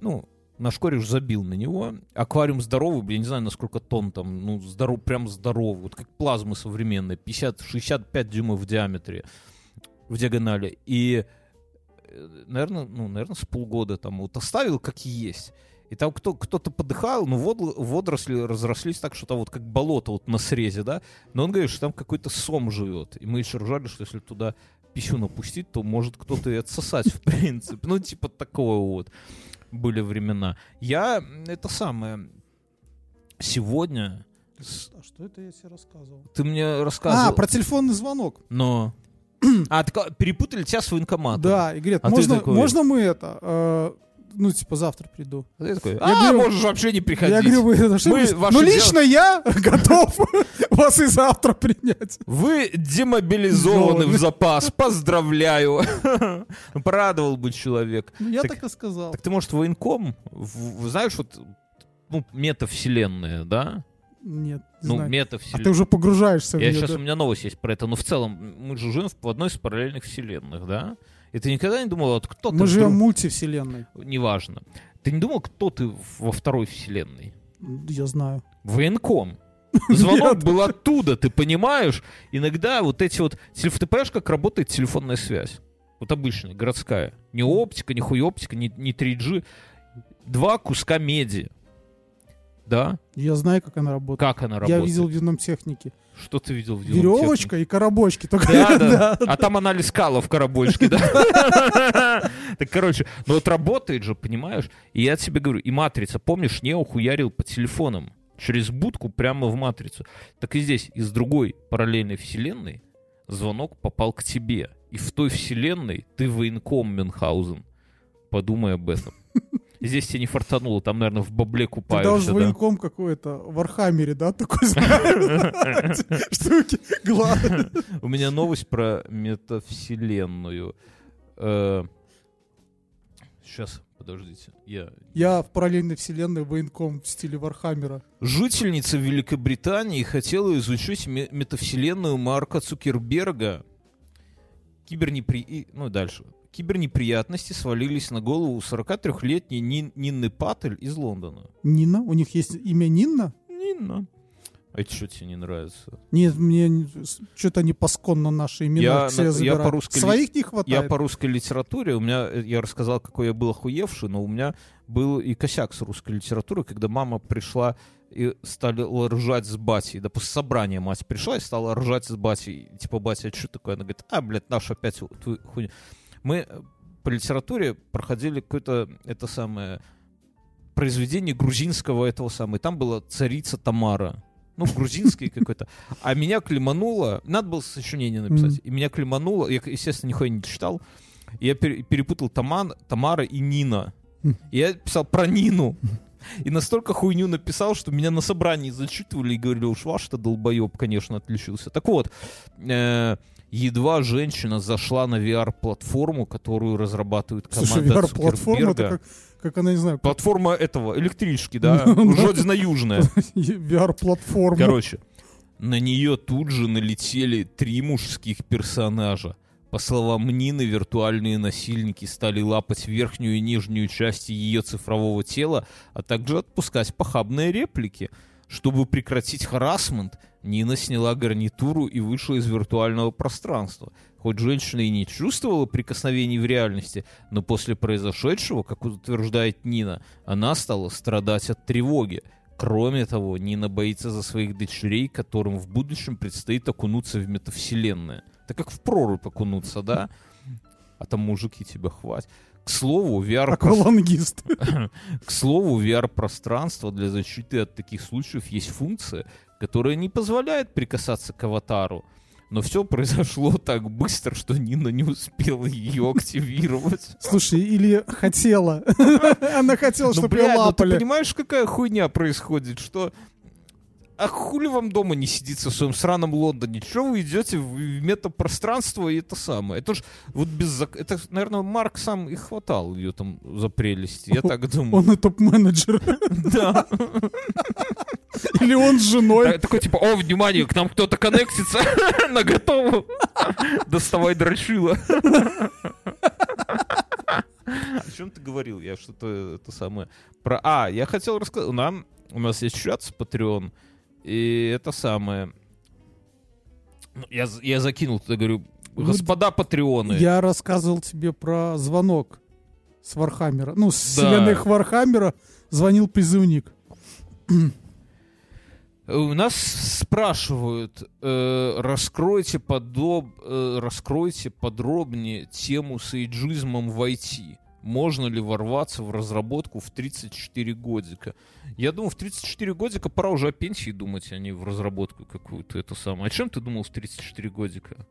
ну, наш кореш забил на него. Аквариум здоровый, блин, не знаю, на сколько тонн там, ну, здоров, прям здоровый, вот как плазмы современные, 50-65 дюймов в диаметре, в диагонали. И, наверное, ну, наверное, с полгода там вот оставил как есть. И там кто, кто-то подыхал, ну, вод, водоросли разрослись так, что там вот как болото вот на срезе, да? Но он говорит, что там какой-то сом живет. И мы еще ржали, что если туда писюн опустить, то может кто-то и отсосать, в принципе. Ну, типа такого вот были времена. Я, это самое, сегодня... А что это я тебе рассказывал? Ты мне А, рассказывал... про телефонный звонок. Но... *clears throat* А, так, а, перепутали тебя с военкоматом. Да, и говорят, А можно, такой- можно мы это, э, ну, типа, завтра приду. А ты такой, Я а, говорю- можешь вообще не приходить. Я говорю, вы это что? Мы ну, дело- лично я *laughs* готов *laughs* вас и завтра принять. Вы демобилизованы в Зоны. запас. *laughs* Поздравляю. Ну, Порадовал бы человек. Ну, Я Так- и сказал. Так ты, может, военком? В- в- знаешь, вот ну, метавселенная, да? Нет, не Ну, знаю. А метавселенная. ты уже погружаешься в Я неё, сейчас, да? у меня новость есть про это, но в целом мы же живем в одной из параллельных вселенных, да? И ты никогда не думал, вот кто ты Мы живем в мультивселенной. Неважно. Ты не думал, кто ты во второй вселенной? Я знаю. Военком. *laughs* Звонок Нет. был оттуда, ты понимаешь? Иногда вот эти вот... Ты понимаешь, как работает телефонная связь? Вот обычная, городская. Не оптика, не хуй оптика, не, не 3G. Два куска меди. Да? Я знаю, как она работает. Как она Я работает? видел в винном технике. Что ты видел в Веревочка и коробочки. Только Да, да. *laughs* А там она лискала в коробочке, да? *laughs* Так, короче, ну вот работает же, понимаешь? И я тебе говорю, и матрица, помнишь, не ухуярил по телефонам через будку прямо в матрицу. Так и здесь, из другой параллельной вселенной звонок попал к тебе. И в той вселенной ты военком Мюнхгаузен. Подумай об этом. Здесь тебе не фартануло, там, наверное, в бабле купаешься, уже да? военком какой-то в Warhammer е, да, такой знает *laughs* штуки. Главное. У меня новость про метавселенную. Сейчас, подождите. Я... Я в параллельной вселенной военком в стиле Warhammer а. Жительница Великобритании хотела изучить ме- метавселенную Марка Цукерберга. Кибернепри... и- Ну, дальше. Кибернеприятности свалились на голову 43-летней Нин- Нинны Паттель из Лондона. Нина? У них есть имя Нинна? Нинна. А это что тебе не нравится? Нет, мне что-то не пасконно наши имена Я на- я забирают. по-русски ли- Своих не Я хватает. по русской литературе, у меня, э, я рассказал, какой я был охуевший, но у меня был и косяк с русской литературой, когда мама пришла и стали ржать с батей. Да после собрания мать пришла и стала ржать с батей. Типа, батя, это что такое? Она говорит, а, блядь, наш опять хуйню. Мы э, по литературе проходили какое-то, это самое, произведение грузинского этого самого. И там была царица Тамара. Ну, грузинский *laughs* какой-то. А меня клемануло. Надо было сочинение написать. И меня клемануло. Я, естественно, нихуя не читал. Я пере- перепутал Таман, Тамара и Нина. Хм. И я писал про Нину. И настолько хуйню написал, что меня на собрании зачитывали и говорили, уж ваш-то долбоеб, конечно, отличился. Так вот, э, едва женщина зашла на VR-платформу, которую разрабатывает команда Слушай, VR-платформа, это как, как она, не знаю, как Платформа этого, электрички, да, *laughs* Ну, да. Жодина-Южная. *laughs* VR-платформа. Короче, на нее тут же налетели три мужских персонажа. По словам Нины, виртуальные насильники стали лапать верхнюю и нижнюю части ее цифрового тела, а также отпускать похабные реплики. Чтобы прекратить харасмент, Нина сняла гарнитуру и вышла из виртуального пространства. Хоть женщина и не чувствовала прикосновений в реальности, но после произошедшего, как утверждает Нина, она стала страдать от тревоги. Кроме того, Нина боится за своих дочерей, которым в будущем предстоит окунуться в метавселенную. Так как в прорубь окунуться, да? А там мужики тебя хватит. К слову, VR Аквалангист. *laughs* к слову, VR-пространство для защиты от таких случаев есть функция, которая не позволяет прикасаться к аватару. Но все произошло *laughs* так быстро, что Нина не успела ее активировать. Слушай, или хотела. *laughs* Она хотела, Ну, чтобы ее ну ты лапали. понимаешь, какая хуйня происходит, что... А хули вам дома не сидится в своем сраном Лондоне? Чего вы идете в метапространство и это самое? Это ж вот без... зак- Это, наверное, Марк сам и хватал ее там за прелести, я так думаю. Он и топ-менеджер. *laughs* Да. Или он с женой. Та- Такой типа, о, внимание, к нам кто-то коннектится *laughs* на готову. Доставай дрочила. О чем ты говорил? Я что-то это самое... Про... А, я хотел рассказать. Нам... У нас есть чат с Patreon. И это самое... Ну, Я, я закинул туда, говорю, Ну, господа патреоны. Я рассказывал тебе про звонок с Warhammer а. Ну, с Да. вселенной Warhammer а звонил призывник. У нас спрашивают, э, раскройте, подоб, э, раскройте подробнее тему с эйджизмом в IT. Можно ли ворваться в разработку в 34 годика? Я думаю, в 34 годика пора уже о пенсии думать, а не в разработку какую-то это самое. О чем ты думал в 34 годика?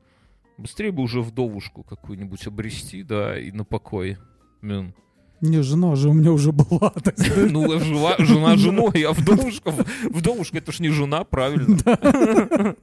Быстрее бы уже вдовушку какую-нибудь обрести, да, и на покой. Мин. Не, жена же у меня уже была. *laughs* Ну, а жена женой, а вдовушка, вдовушка это ж не жена, правильно? *laughs*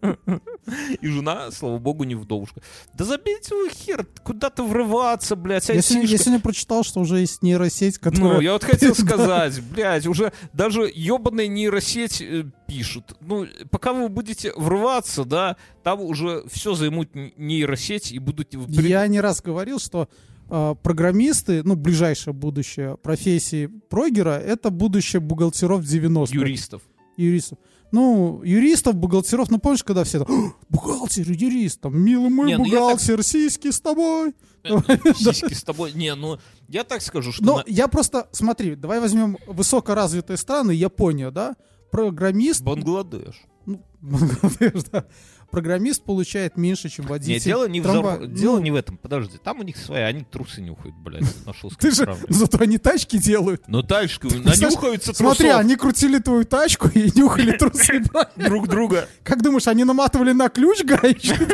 И жена, слава богу, не вдовушка. Да забейте вы хер, куда-то врываться, блядь, Я сегодня, я сегодня прочитал, что уже есть нейросеть, Ну, которая... я вот хотел сказать, блядь, уже даже ебаная нейросеть э, пишут. Ну, пока вы будете врываться, да, там уже все займут нейросеть и будут... Я не раз говорил, что а, программисты, ну, ближайшее будущее профессии прогера, это будущее бухгалтеров 90-х. юристов. Юристов. Ну, юристов, бухгалтеров, ну, помнишь, когда все там, «О, бухгалтер, юрист, там, милый мой Не, ну, я так- бухгалтер, сиськи с тобой. Э, *laughs* Сиськи с тобой. Не, ну, я так скажу, что... На- я просто, смотри, давай возьмем высокоразвитые страны, Япония, да, программист, Бангладеш. ну, *laughs* Бангладеш, да, программист получает меньше, чем водитель. Нет, дело не, в трамвая. зарп- дело Ну, не в этом, подожди. Там у них своя, они трусы нюхают, блядь, нашел Ты же, зато они тачки делают. Ну Представляешь, нанюхаются Смотри, трусов они крутили твою тачку и нюхали трусы. *laughs* друг друга. Как думаешь, они наматывали на ключ гаечный?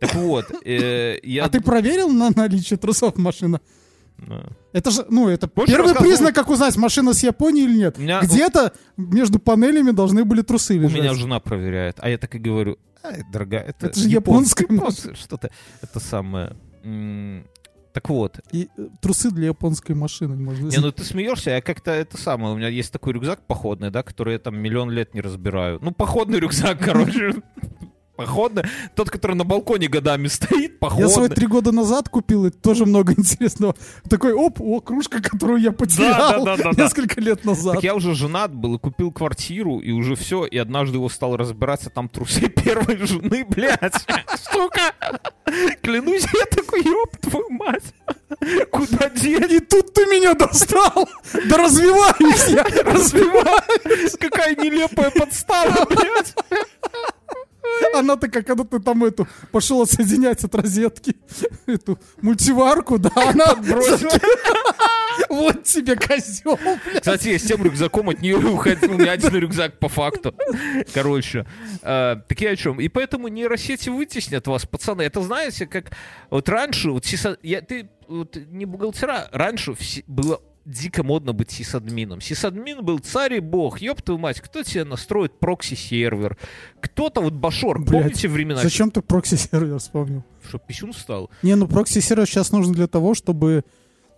Так вот, э, я... А ты проверил на наличие трусов машина? Это же, ну, это Больше первый рассказывал- признак, как узнать, машина с Японии или нет. У меня- Где-то между панелями должны были трусы У лежать. меня жена проверяет, а я так и говорю, «Ай, дорогая, это, Это же японская японское, *laughs* что-то, это самое... Так вот, И э, трусы для японской машины можно не, ну ты смеешься, я как-то это самое, у меня есть такой рюкзак походный, да, который я там миллион лет не разбираю. Ну, походный рюкзак, *laughs* короче. Походный. Тот, который на балконе годами *laughs* стоит, Я свой походный. три года назад купил, и тоже много *laughs* интересного. Такой, оп, о, кружка, которую я потерял да, да, да. несколько лет назад. Так я уже женат был и купил квартиру, и уже все, и однажды его стал разбираться, там трусы *laughs* первой жены, блядь, сука. Клянусь, я такой, ёб твою мать. Куда деть? И тут ты меня достал! Да развиваюсь я! Развиваюсь! Какая нелепая подстава, блядь. Она-то как, когда ты там эту пошел отсоединять от розетки эту мультиварку, да, она. *laughs* Вот тебе козел, Кстати, я с тем рюкзаком от нее уходил. У меня один рюкзак по факту. Короче, э, так я о чем? И поэтому нейросети вытеснят вас, пацаны. Это знаете, как вот раньше, вот я, ты вот не бухгалтера, раньше было дико модно быть сисадмином. Сисадмин был царь и бог. Ёб твою мать, кто тебе настроит прокси-сервер? Кто-то вот Башорг, Блядь, помните времена? Зачем ты прокси-сервер вспомнил? Что, писюн стал? Не, ну прокси-сервер сейчас нужен для того, чтобы...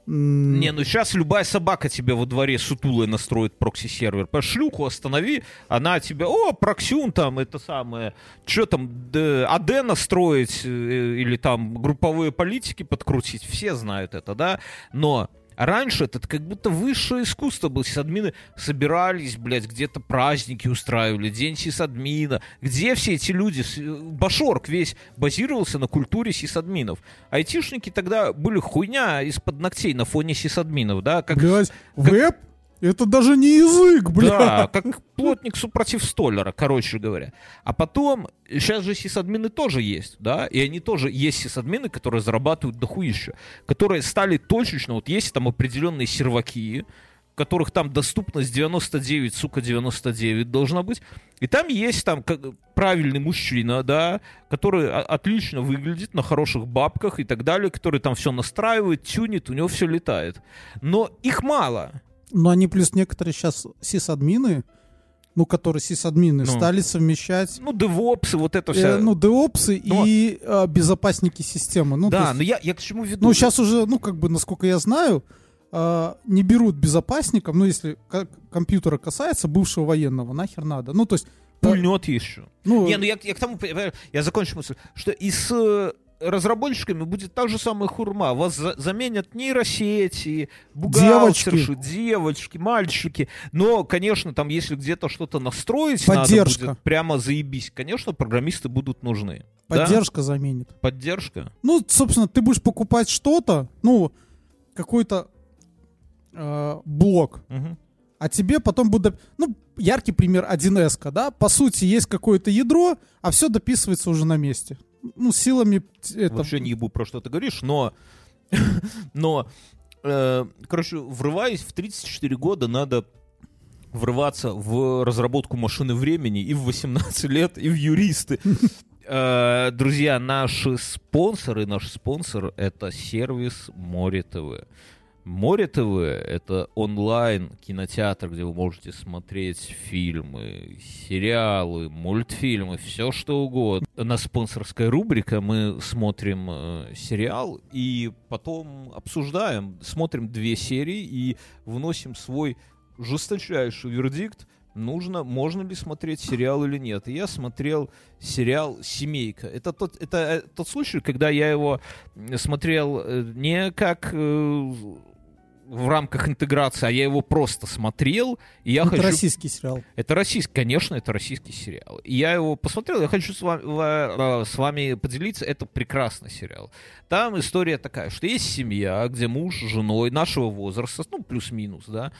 Не, ну сейчас любая собака тебе во дворе сутулая настроит прокси-сервер. По шлюху останови, она тебе, о, проксюн там, это самое, что там, д- AD настроить э, или там групповые политики подкрутить, все знают это, да, но Раньше это как будто высшее искусство было. Сисадмины собирались, блядь, где-то праздники устраивали, день сисадмина. Где все эти люди? Э, Башорг весь базировался на культуре сисадминов. Айтишники тогда были хуйня из-под ногтей на фоне сисадминов, да? Как Блядь, веб? Это даже не язык, да, бля. как плотник супротив столера, короче говоря. А потом, сейчас же сисадмины тоже есть, да, и они тоже есть сисадмины, которые зарабатывают дохуища, которые стали точечно, вот есть там определенные серваки, которых там доступность 99, сука, 99 должна быть. И там есть там как, правильный мужчина, да, который отлично выглядит на хороших бабках и так далее, который там все настраивает, тюнит, у него все летает. Но их мало. Но они плюс некоторые сейчас сисадмины, ну, которые сисадмины, Ну. стали совмещать Ну, девопсы, вот это э, все. ну, деопсы Но- и э, безопасники системы. Ну, да, есть- но я, я к чему веду? Ну, сейчас уже, ну, как бы, насколько я знаю, э, не берут безопасников, ну, если ко- компьютера касается бывшего военного, нахер надо. Ну, то есть... э, пульнет еще. ну, Не, ну я, я к тому, я закончу мысль, что и с э, разработчиками будет та же самая хурма. Вас за- заменят нейросети, бухгалтерши, девочки, мальчики. Но, конечно, там, если где-то что-то настроить надо Поддержка. будет, прямо заебись. Конечно, программисты будут нужны. Да? поддержка заменит. Поддержка. Ну, собственно, ты будешь покупать что-то, ну, какой-то э, блок, Мгм. а тебе потом будут... Ну, яркий пример 1С, да? По сути, есть какое-то ядро, а все дописывается уже на месте. Ну, силами... Это... Вообще не ебу, про что ты говоришь, но... *laughs* но, э, короче, врываясь в 34 года, надо врываться в разработку машины времени и в 18 лет, и в юристы. *laughs* Э, Друзья, наши спонсоры, наш спонсор — это сервис Море ТВ. Море ТВ — это онлайн кинотеатр, где вы можете смотреть фильмы, сериалы, мультфильмы, все что угодно. У нас спонсорская рубрика, мы смотрим э, сериал и потом обсуждаем, смотрим две серии и вносим свой жесточайший вердикт, нужно, можно ли смотреть сериал или нет. И я смотрел сериал «Семейка». Это тот, это э, тот случай, когда я его смотрел э, не как э, в рамках интеграции, а я его просто смотрел, и я Это хочу... российский сериал. Это российский, конечно, это российский сериал. И я его посмотрел, я хочу с вами, ва- с вами поделиться, это прекрасный сериал. Там история такая, что есть семья, где муж с женой нашего возраста, ну, плюс-минус, да,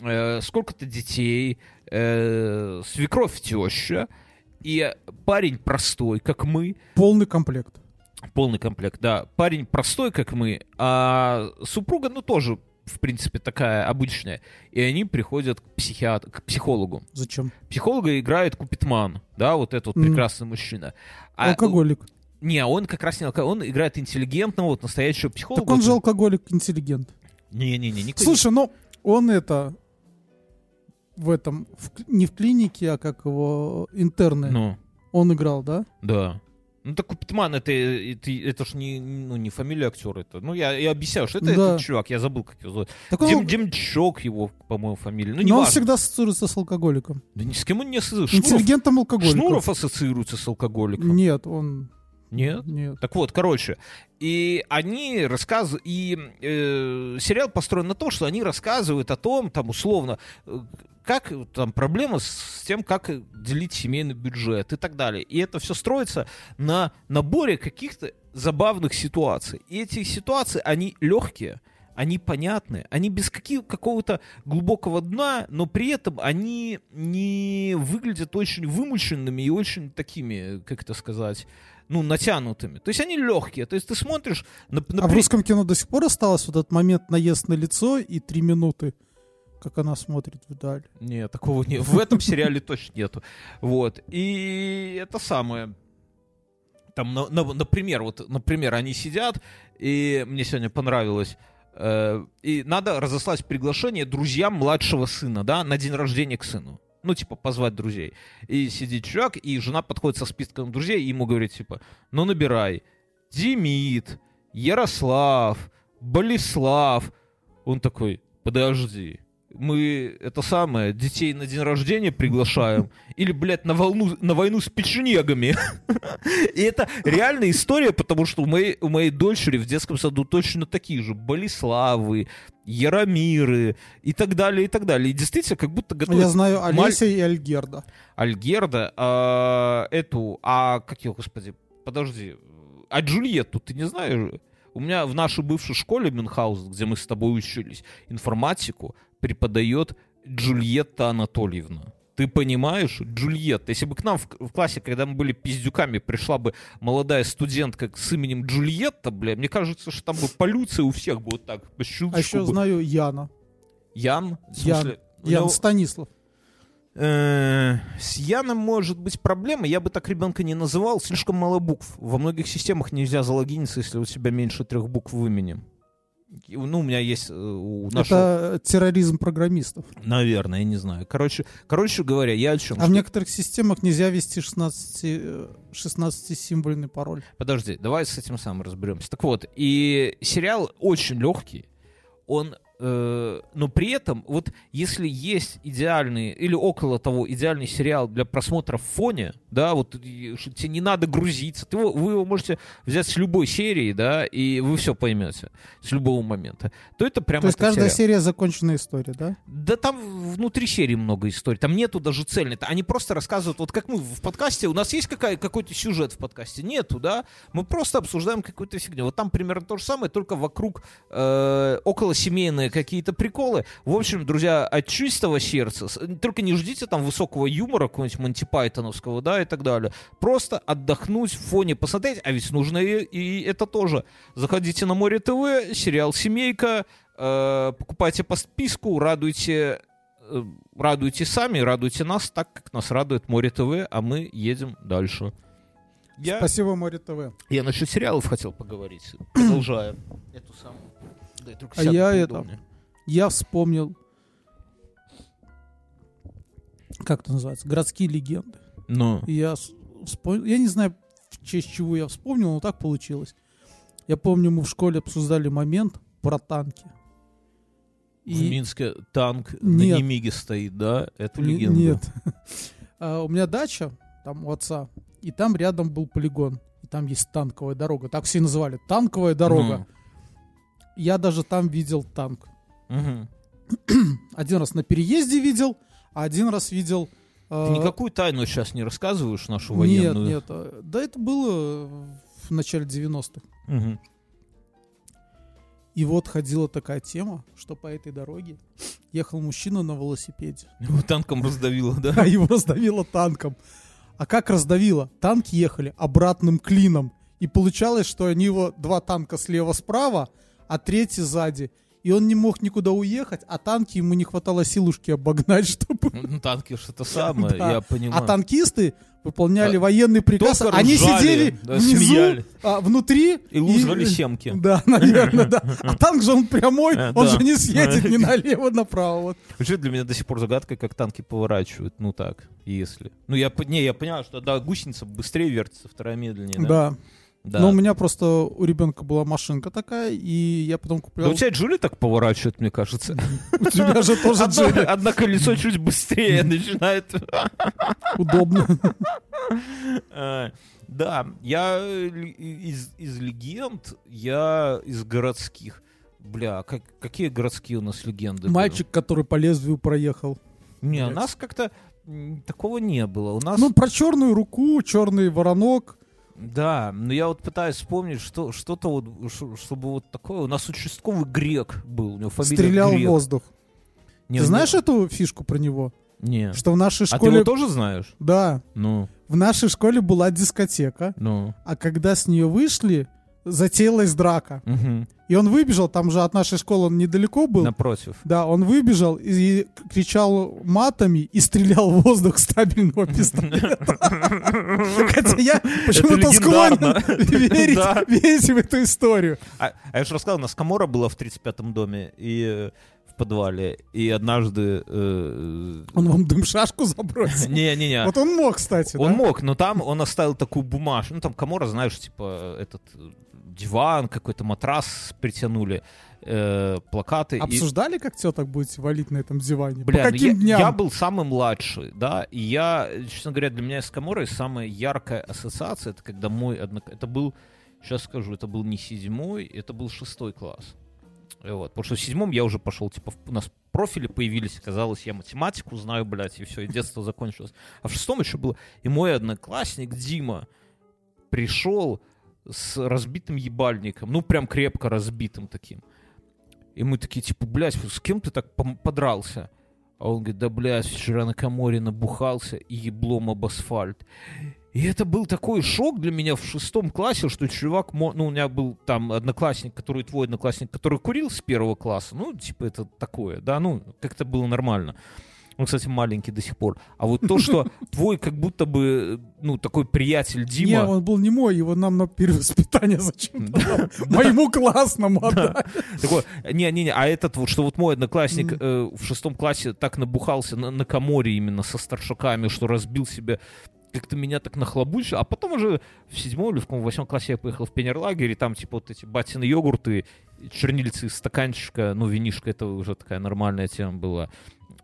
э, сколько-то детей, э, свекровь теща, и парень простой, как мы, Полный комплект. полный комплект, да, парень простой, как мы, а супруга, ну, тоже, в принципе, такая обычная. И они приходят к, психиат... к психологу Зачем? психолога играет Купитман, да, вот этот вот Мгм. прекрасный мужчина. А, Алкоголик. Не, он как раз не алкоголик, он играет интеллигентного, вот настоящего психолога. Так он же алкоголик, интеллигент. Не-не-не, никто Слушай, ну, он это... В этом... в не в клинике, а как его... Интерны. Ну, Он играл, да? да. Ну так Питман это, это, это ж не, ну, не фамилия актера. Это, ну я, я объясняю, что это Да. этот чувак, я забыл, как его зовут. Так он, Дем, Демчок его, по-моему, фамилия. Ну, но он важно. всегда ассоциируется с алкоголиком. Да ни с кем он не ассоциируется. Интеллигентом алкоголиком. Шнуров ассоциируется с алкоголиком. Нет, он... Нет? Нет. Так вот, короче, и они рассказывают, и э, сериал построен на том, что они рассказывают о том, там, условно, э, как там проблема с тем, как делить семейный бюджет и так далее. И это все строится на наборе каких-то забавных ситуаций. И эти ситуации, они легкие, они понятные, они без каких, какого-то глубокого дна, но при этом они не выглядят очень вымученными и очень такими, как это сказать, ну, натянутыми. То есть они легкие. То есть ты смотришь... На, на А в русском кино до сих пор осталось вот этот момент наезд на лицо и три минуты, как она смотрит вдаль. Нет, такого нет. В этом сериале точно нету. Вот. И это самое. Там, на- на- например, вот, например, они сидят, и мне сегодня понравилось, э, и надо разослать приглашение друзьям младшего сына, да, на день рождения к сыну. Ну, типа, позвать друзей. И сидит чувак, и жена подходит со списком друзей, и ему говорит, типа, ну, набирай. Демид, Ярослав, Болеслав. Он такой, подожди, мы это самое, детей на день рождения приглашаем, или, блядь, на, волну, на войну с печенегами. *laughs* И это реальная история, потому что у моей, у моей дочери в детском саду точно такие же Болеславы, Яромиры и так далее, и так далее. И действительно, как будто Я готовят знаю маль- Олеся и Альгерда. Альгерда, а, эту, а как ее, господи, подожди, а Джульетту ты не знаешь? У меня в нашей бывшей школе Мюнхгаузен, где мы с тобой учились, информатику преподает Джульетта Анатольевна. Ты понимаешь? Джульетта. Если бы к нам в, в классе, когда мы были пиздюками, пришла бы молодая студентка с именем Джульетта, бля, мне кажется, что там бы полюция у всех бы вот так по щелчку А еще бы. знаю Яна. Ян? В Ян. смысле, Ян него- Станислав. Э, С Яном может быть проблема. Я бы так ребенка не называл. Слишком мало букв. Во многих системах нельзя залогиниться, если у тебя меньше трех букв в имени. Ну, у меня есть э, у нашего... Это терроризм программистов. Наверное, я не знаю. Короче, короче говоря, я о чем? А в некоторых системах нельзя ввести 16, э, 16-символьный пароль. Подожди, давай с этим самым разберемся. Так вот, и сериал очень легкий. Он, но при этом, вот если есть идеальный или около того идеальный сериал для просмотра в фоне, да, вот тебе не надо грузиться, ты его, вы его можете взять с любой серии, да, и вы все поймете с любого момента, то это прямо То есть каждая сериал. серия законченная история, да? Да там внутри серии много историй. Там нету даже цельной. Они просто рассказывают, вот как мы в подкасте, у нас есть какая, какой-то сюжет в подкасте? Нету, да? Мы просто обсуждаем какую-то фигню. Вот там примерно то же самое, только вокруг э, около семейные какие-то приколы. В общем, друзья, от чистого сердца, только не ждите там высокого юмора какого-нибудь Монти Пайтоновского, да, и так далее. Просто отдохнуть в фоне, посмотреть, а ведь нужно и, и это тоже. Заходите на Море ТВ, сериал «Семейка», э, покупайте по списку, радуйте, э, радуйте сами, радуйте нас так, как нас радует Море ТВ, а мы едем дальше. Я, Спасибо, Море ТВ. я насчет сериалов хотел поговорить. Продолжаем эту самую. Дай только А сяду я это-. Я вспомнил... Как это называется? Городские легенды. Ну, И я вспомнил... Я не знаю, в честь чего я вспомнил, но так получилось. Я помню, мы в школе обсуждали момент про танки. в Минске танк на Нет. Немиге стоит, да? Это Не- легенда. Нет. *laughs* А, У меня дача, там у отца, и там рядом был полигон. И там есть танковая дорога. Так все и называли. Танковая дорога. Я даже там видел танк. Мгм. *clears throat* Один раз на переезде видел, а один раз видел... э, Ты никакую тайну сейчас не рассказываешь нашу Нет, военную? нет. э, Да это было в начале 90-х. Мгм. И вот ходила такая тема, что по этой дороге ехал мужчина на велосипеде, *laughs* Его танком раздавило, да? а *laughs* его раздавило танком. А как раздавило? Танки ехали обратным клином. И получалось, что они его, два танка слева-справа, а третий сзади. и он не мог никуда уехать, а танки ему не хватало силушки обогнать, *laughs* чтобы... Ну, танки что-то *laughs* самое, Да. я понимаю. А танкисты выполняли А, военный приказ, только они ржали, сидели да, внизу, смеяли. а, внутри... И лузгали семки. *laughs* Да, наверное, да. А танк же он прямой, Э, он же не съедет ни налево, направо. Вообще для меня до сих пор загадка, как танки поворачивают. Ну так, если. Ну я, не, я понимаю, что да, гусеница быстрее вертится, вторая медленнее. Да. Да. Да. Но у меня просто у ребенка была машинка такая, и я потом Да купил... у тебя Джули так поворачивает, мне кажется. У тебя же тоже Джили. одно колесо чуть быстрее *laughs* начинает. Удобно. Э, Да, я э, из, из легенд, я из городских. Бля, как, какие городские у нас легенды? были? Мальчик, который по лезвию проехал. Не, у нас как-то такого не было. У нас, Ну, про черную руку, черный воронок. Да, но я вот пытаюсь вспомнить, что, что-то вот, ш- чтобы вот такое. У нас участковый грек был, у него фамилия Стрелял в Грек. воздух. Не, Ты не- знаешь эту фишку про него? Не. Что в нашей А ты школе... его тоже знаешь? Да. Ну, В нашей школе была дискотека, ну. а когда с нее вышли, затеялась драка. Мгм. И он выбежал, там же от нашей школы он недалеко был. Напротив. Да, он выбежал и кричал матами и стрелял в воздух стабильного пистолета. Хотя я почему-то склонен верить, в эту историю. А, а я же рассказал, у нас Камора была в 35-м доме и э, в подвале. И однажды... э, Он вам дымшашку забросил. Не-не-не. Вот он мог, кстати, Он да? мог, но там он оставил такую бумажку. Ну, там Камора, знаешь, типа этот э, диван, какой-то матрас притянули, э, плакаты. и- Обсуждали, как теток будете валить на этом диване? Бля, По ну каким я, дням? я был самый младший, да, и я, честно говоря, для меня с Каморой самая яркая ассоциация, это когда мой однок... Это был, сейчас скажу, это был не седьмой, это был шестой класс. И Вот, потому что в седьмом я уже пошел, типа, у нас профили появились, казалось, я математику знаю, блядь, и все, и детство закончилось. А в шестом еще было, и мой одноклассник Дима пришел с разбитым ебальником, ну, прям крепко разбитым таким. И мы такие, типа, блядь, с кем ты так подрался? А он говорит, да, блядь, вчера на коморе набухался и еблом об асфальт. И это был такой шок для меня в шестом классе, что чувак, ну, у меня был там одноклассник, который твой одноклассник, который курил с первого класса, ну, типа, это такое, да, ну, как-то было нормально. Он, кстати, маленький до сих пор. А вот то, что *laughs* твой как будто бы, ну, такой приятель Дима... Не, он был не мой, его нам на перевоспитание *laughs* зачем-то дал. *laughs* Моему классному. Такой, не-не-не, а этот вот, что вот мой одноклассник э, в шестом классе так набухался на, коморе именно со старшаками, что разбил себе как-то меня так нахлобучил, а потом уже в седьмом или в каком восьмом классе я поехал в пионерлагерь, и там типа вот эти батины йогурты, чернильцы из стаканчика, ну, винишка, это уже такая нормальная тема была.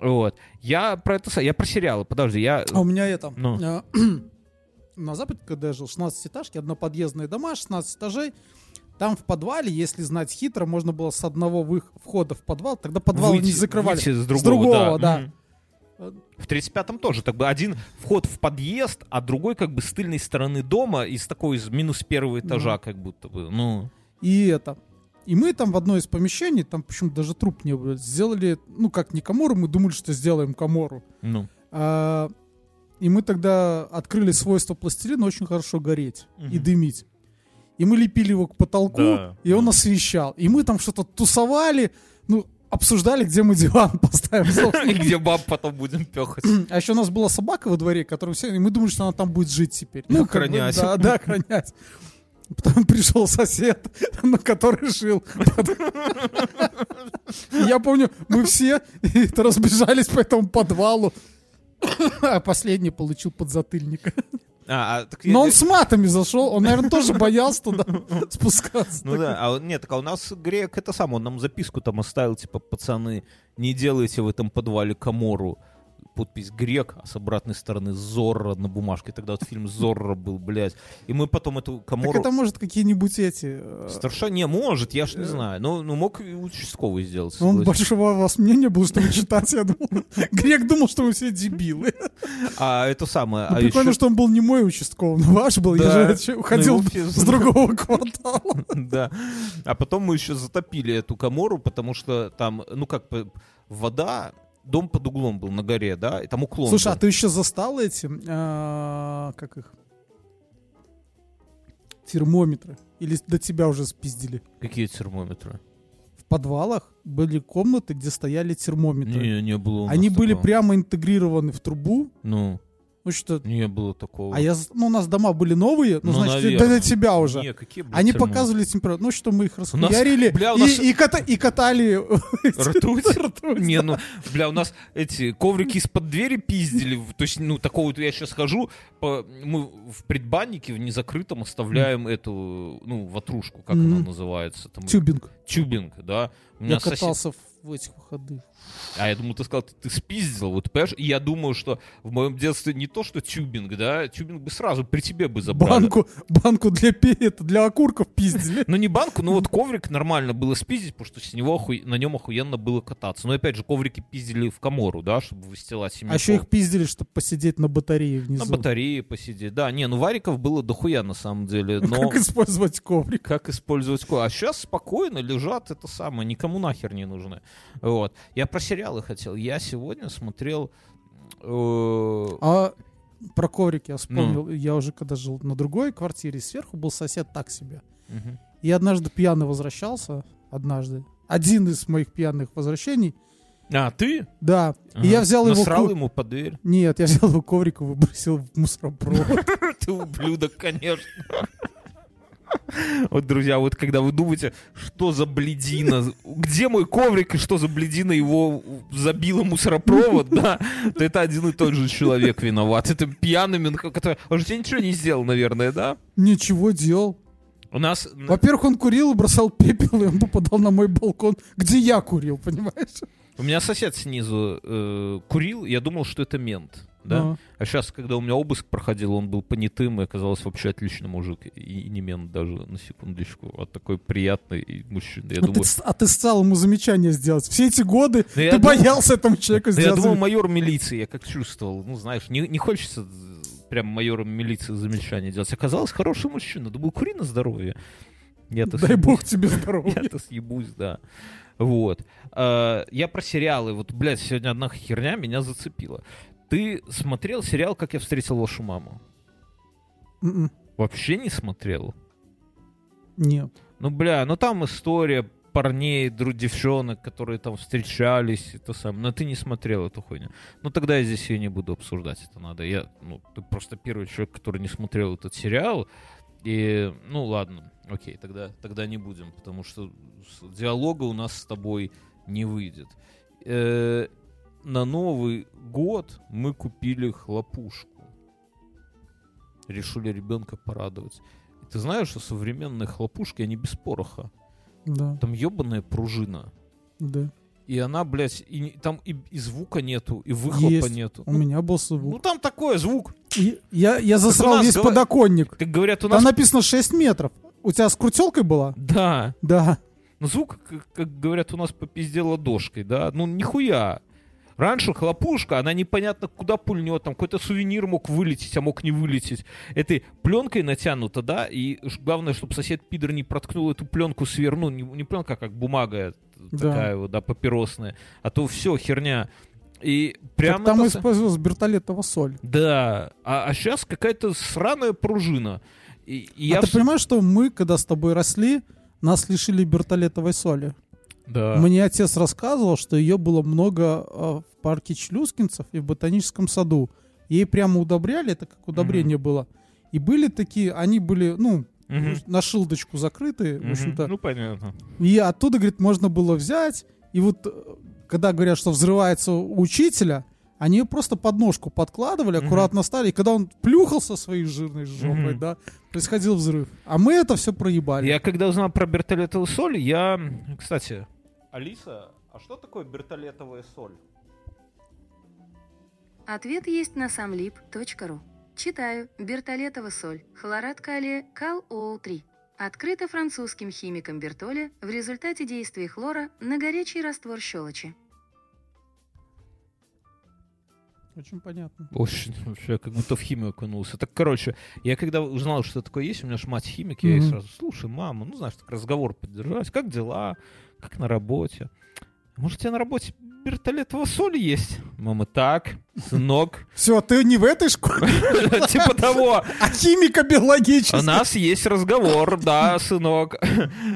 Вот. Я про это... Я про сериалы, подожди, я... А у меня это... Ну. э, *clears throat* На Западе, когда я жил, 16 этажки, одноподъездные дома, 16 этажей. Там в подвале, если знать хитро, можно было с одного вых- входа в подвал, тогда подвал не закрывали. выйти с другого, другого, да. да. В 35-м тоже, так бы один вход в подъезд, а другой как бы с тыльной стороны дома, из такой из минус первого этажа, Мгм. как будто бы. Ну, И это. И мы там в одно из помещений, там почему-то даже труп не было, сделали, ну как не комору, мы думали, что сделаем комору. ну. А, и мы тогда открыли свойство пластилина очень хорошо гореть и Мгм. дымить. И мы лепили его к потолку, Да, и он освещал. И мы там что-то тусовали, ну, обсуждали, где мы диван *laughs* поставим. *laughs* И где баб потом будем пехать. А еще у нас была собака во дворе, которая все, и мы думали, что она там будет жить теперь. Ну, как бы, Охранять. Да, да, охранять. Потом пришел сосед, на который жил. Я помню, мы все разбежались по этому подвалу. А последний получил подзатыльника. А, а, так я- Но он я- с матами зашел, он, наверное, тоже боялся туда спускаться. Ну да, а нет, так а у нас грек это сам, он нам записку там оставил, типа, пацаны, не делайте в этом подвале комору. Подпись грек, а с обратной стороны Зорро на бумажке. Тогда вот фильм Зорро был, блядь. И мы потом эту Так комору... это может какие-нибудь эти... э, Старша не может, я ж не знаю. Ну, ну мог и участковый сделать. Он согласен. большого вас мнения было, что вы читать, я думал. Грек думал, что мы все дебилы. А это самое. Ну, а прикольно, еще- что он был не мой участковый, но ваш был. Да. Я же уходил Ну, его все с другого квартала. *laughs* Да. А потом мы еще затопили эту комору, потому что там, ну как, вода, дом под углом был на горе, да, и там уклон. Слушай, а был. ты еще застал эти, а, как их, термометры? Или до тебя уже спиздили? Какие термометры? подвалах были комнаты, где стояли термометры. Не, не было Они были такого. прямо интегрированы в трубу. Ну, Ну что, не было такого. а я, ну, у нас дома были новые, ну, Ну, значит, наверное. до тебя уже. Не, какие, блядь, Они показывали температуру, ну что мы их нас- расхуярили бля, у и, нас- и ката- и катали Ртуть? *laughs* ртуть, Не, ну, бля, у нас эти коврики из-под двери пиздили. То есть, ну, такого вот я сейчас хожу, по, мы в предбаннике, в незакрытом оставляем эту, ну, ватрушку, как она Мгм. называется? Там, Тюбинг. тюбинг, да. У меня Я сосед- катался в этих выходных. А я думаю, ты сказал, ты, ты спиздил, вот понимаешь? И я думаю, что в моем детстве не то, что тюбинг, да, тюбинг бы сразу при тебе бы забрали. Банку, банку для это, для окурков пиздили. Ну не банку, но вот коврик нормально было спиздить, потому что с него оху- на нем охуенно было кататься. Но опять же, коврики пиздили в комору, да, чтобы выстилать семью. А еще их пиздили, чтобы посидеть на батарее внизу. На батарее посидеть. Да, не, ну вариков было дохуя на самом деле, но Как использовать коврик? как использовать ко- А сейчас спокойно лежат, это самое, никому нахер не нужны. Вот. Я про сериалы хотел. Я сегодня смотрел... э, А про коврик я Ну. вспомнил. Я уже когда жил на другой квартире, сверху был сосед так себе. мгм. И однажды пьяный возвращался. Однажды. Один из моих пьяных возвращений. А, ты? Да. Ага. И я взял его... Насрал ко- ему под дверь. Нет, я взял его коврик и выбросил в мусоропровод. *laughs* Ты ублюдок, конечно. Вот, друзья, вот когда вы думаете, что за бледина, где мой коврик и что за бледина его забила мусоропровод, да, то это один и тот же человек виноват. Это пьяный, который... Он же тебе ничего не сделал, наверное, да? Ничего делал. У нас... Во-первых, он курил и бросал пепел, и он попадал на мой балкон, где я курил, понимаешь? У меня сосед снизу э, курил, я думал, что это мент, да? Ну. А сейчас, когда у меня обыск проходил, он был понятым и оказался вообще отличный мужик. И, и не мент даже, на секундочку. А такой приятный мужчина. Я а, ты, думаю, ц- а ты стал ему замечание сделать. Все эти годы Ну, я ты боялся этому человеку Да я сделать думал, замечание. майор милиции, я как чувствовал. Ну, знаешь, не, не хочется прям майором милиции замечания делать. Оказалось, хороший мужчина. Думаю, кури на здоровье. Я-то Дай съебусь. бог тебе *laughs* здоровья. Я-то съебусь, да. Вот. А, Я про сериалы. Вот, блядь, сегодня одна херня меня зацепила. Ты смотрел сериал «Как я встретил вашу маму»? М-м. Вообще не смотрел? Нет. Ну, бля, ну там история парней, друг, девчонок, которые там встречались, это сам. Но ты не смотрел эту хуйню. Ну, тогда я здесь ее не буду обсуждать, это надо. Я, ну, ты просто первый человек, который не смотрел этот сериал. И, ну, ладно, окей, тогда, тогда не будем, потому что диалога у нас с тобой не выйдет. Э, на Новый год мы купили хлопушку. Решили ребенка порадовать. И ты знаешь, что современные хлопушки, они без пороха. Да, Там ебаная пружина. да. И она, блядь, и, там и, и звука нету, и выхлопа Есть. нету. У меня был звук. Ну там такой звук. И я, я засрал весь говор- подоконник. Как говорят у Там нас... написано 6 метров. У тебя с крутелкой была? Да. Да. Ну звук, как, как говорят у нас, попиздел ладошкой, да? Ну нихуя. Раньше хлопушка, она непонятно куда пульнет, там какой-то сувенир мог вылететь, а мог не вылететь. Этой пленкой натянуто, да, и главное, чтобы сосед пидор не проткнул эту пленку сверну, не, не пленка, а как бумага Да. такая вот, да, папиросная, а то все херня. И прямо Так там это использовалась бертолетова соль. Да, а, сейчас какая-то сраная пружина. И, и я а ты вс- понимаешь, что мы, когда с тобой росли, нас лишили бертолетовой соли? Да. Мне отец рассказывал, что ее было много в парке Челюскинцев и в ботаническом саду. Ей прямо удобряли, это как удобрение было. И были такие, они были, ну, Мгм. на шилдочку закрыты, в Мгм. общем-то. Ну, понятно. И оттуда, говорит, можно было взять. И вот, э, когда говорят, что взрывается у учителя, они ее просто под ножку подкладывали, аккуратно стали. И когда он плюхался своей жирной жопой, Мгм. да, происходил взрыв. А мы это все проебали. Я когда узнал про бертолетовую соль, я... Кстати, Алиса, а что такое бертолетовая соль? Ответ есть на самлип.ру. Читаю. Бертолетова соль. Хлорат калия КалО3. Открыта французским химиком Бертоле в результате действия хлора на горячий раствор щелочи. Очень понятно. Очень, вообще, как будто в химию окунулся. Так, короче, я когда узнал, что такое есть, у меня ж мать химик, я ей сразу, слушай, мама, ну, знаешь, так разговор поддержать, как дела, как на работе? Может, тебе на работе вертолетовая соль есть? Мама, так, сынок. Все, ты не в этой школе, *laughs* Типа того. а химика биологическая. У нас есть разговор, да, сынок.